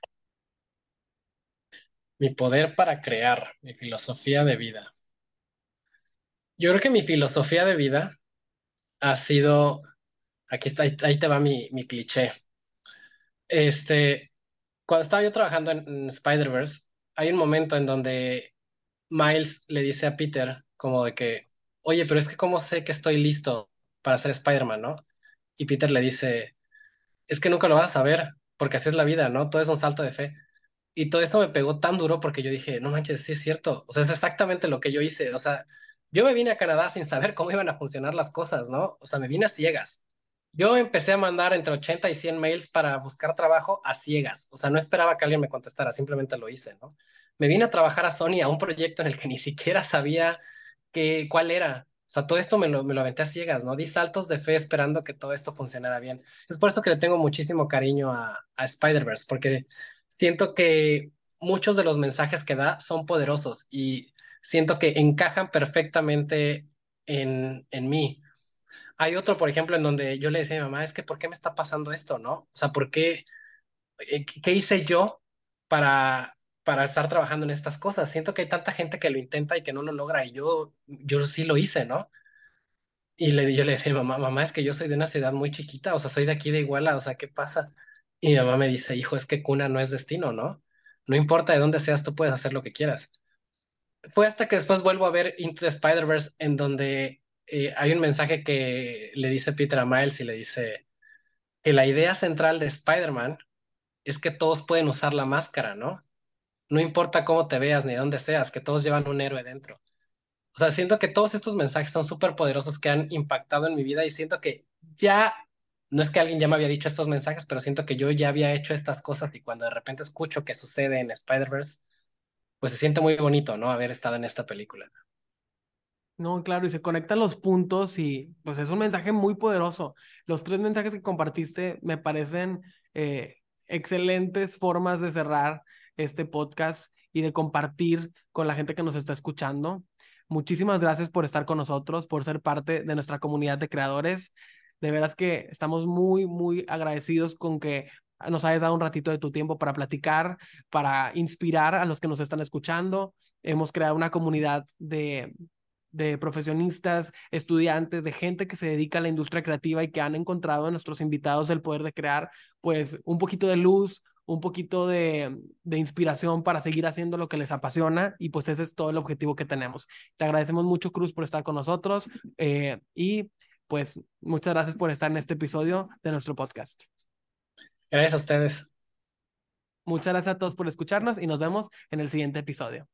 Mi poder para crear, mi filosofía de vida. Yo creo que mi filosofía de vida ha sido, aquí está, ahí, te va mi, mi cliché. Este, cuando estaba yo trabajando en, en Spider-Verse, hay un momento en donde Miles le dice a Peter como de que, oye, pero es que cómo sé que estoy listo para ser Spider-Man, ¿no? Y Peter le dice, es que nunca lo vas a saber, porque así es la vida, ¿no? Todo es un salto de fe. Y todo eso me pegó tan duro porque yo dije, no manches, sí es cierto. O sea, es exactamente lo que yo hice. O sea, yo me vine a Canadá sin saber cómo iban a funcionar las cosas, ¿no? O sea, me vine a ciegas. Yo empecé a mandar entre 80 y 100 mails para buscar trabajo a ciegas. O sea, no esperaba que alguien me contestara, simplemente lo hice, ¿no? Me vine a trabajar a Sony a un proyecto en el que *laughs* ni siquiera sabía que, cuál era. O sea, todo esto me lo, me lo aventé a ciegas, ¿no? Di saltos de fe esperando que todo esto funcionara bien. Es por eso que le tengo muchísimo cariño a, a Spider-Verse, porque siento que muchos de los mensajes que da son poderosos y siento que encajan perfectamente en, en mí. Hay otro, por ejemplo, en donde yo le decía a mi mamá, es que ¿por qué me está pasando esto, no? O sea, ¿por qué, eh, qué hice yo para, para estar trabajando en estas cosas? Siento que hay tanta gente que lo intenta y que no lo logra y yo, yo sí lo hice, ¿no? Y le, yo le decía a mi mamá, mamá, es que yo soy de una ciudad muy chiquita, o sea, soy de aquí de Iguala, o sea, ¿qué pasa? Y mi mamá me dice, hijo, es que cuna no es destino, ¿no? No importa de dónde seas, tú puedes hacer lo que quieras. Fue hasta que después vuelvo a ver Into the Spider-Verse, en donde eh, hay un mensaje que le dice Peter a Miles y le dice que la idea central de Spider-Man es que todos pueden usar la máscara, ¿no? no importa cómo te veas ni dónde seas, que todos llevan un héroe dentro. O sea, siento que todos estos mensajes son súper poderosos que han impactado en mi vida y siento que ya, no es que alguien ya me había dicho estos mensajes, pero siento que yo ya había hecho estas cosas y cuando de repente escucho que sucede en Spider-Verse, pues se siente muy bonito, ¿no? Haber estado en esta película. No, claro, y se conectan los puntos y pues es un mensaje muy poderoso. Los tres mensajes que compartiste me parecen eh, excelentes formas de cerrar este podcast y de compartir con la gente que nos está escuchando. Muchísimas gracias por estar con nosotros, por ser parte de nuestra comunidad de creadores. De veras que estamos muy, muy agradecidos con que nos hayas dado un ratito de tu tiempo para platicar, para inspirar a los que nos están escuchando. Hemos creado una comunidad de, de profesionistas, estudiantes, de gente que se dedica a la industria creativa y que han encontrado en nuestros invitados el poder de crear, pues, un poquito de luz, un poquito de, de, inspiración para seguir haciendo lo que les apasiona y pues ese es todo el objetivo que tenemos. Te agradecemos mucho, Cruz, por estar con nosotros eh, y pues muchas gracias por estar en este episodio de nuestro podcast. Gracias a ustedes. Muchas gracias a todos por escucharnos y nos vemos en el siguiente episodio.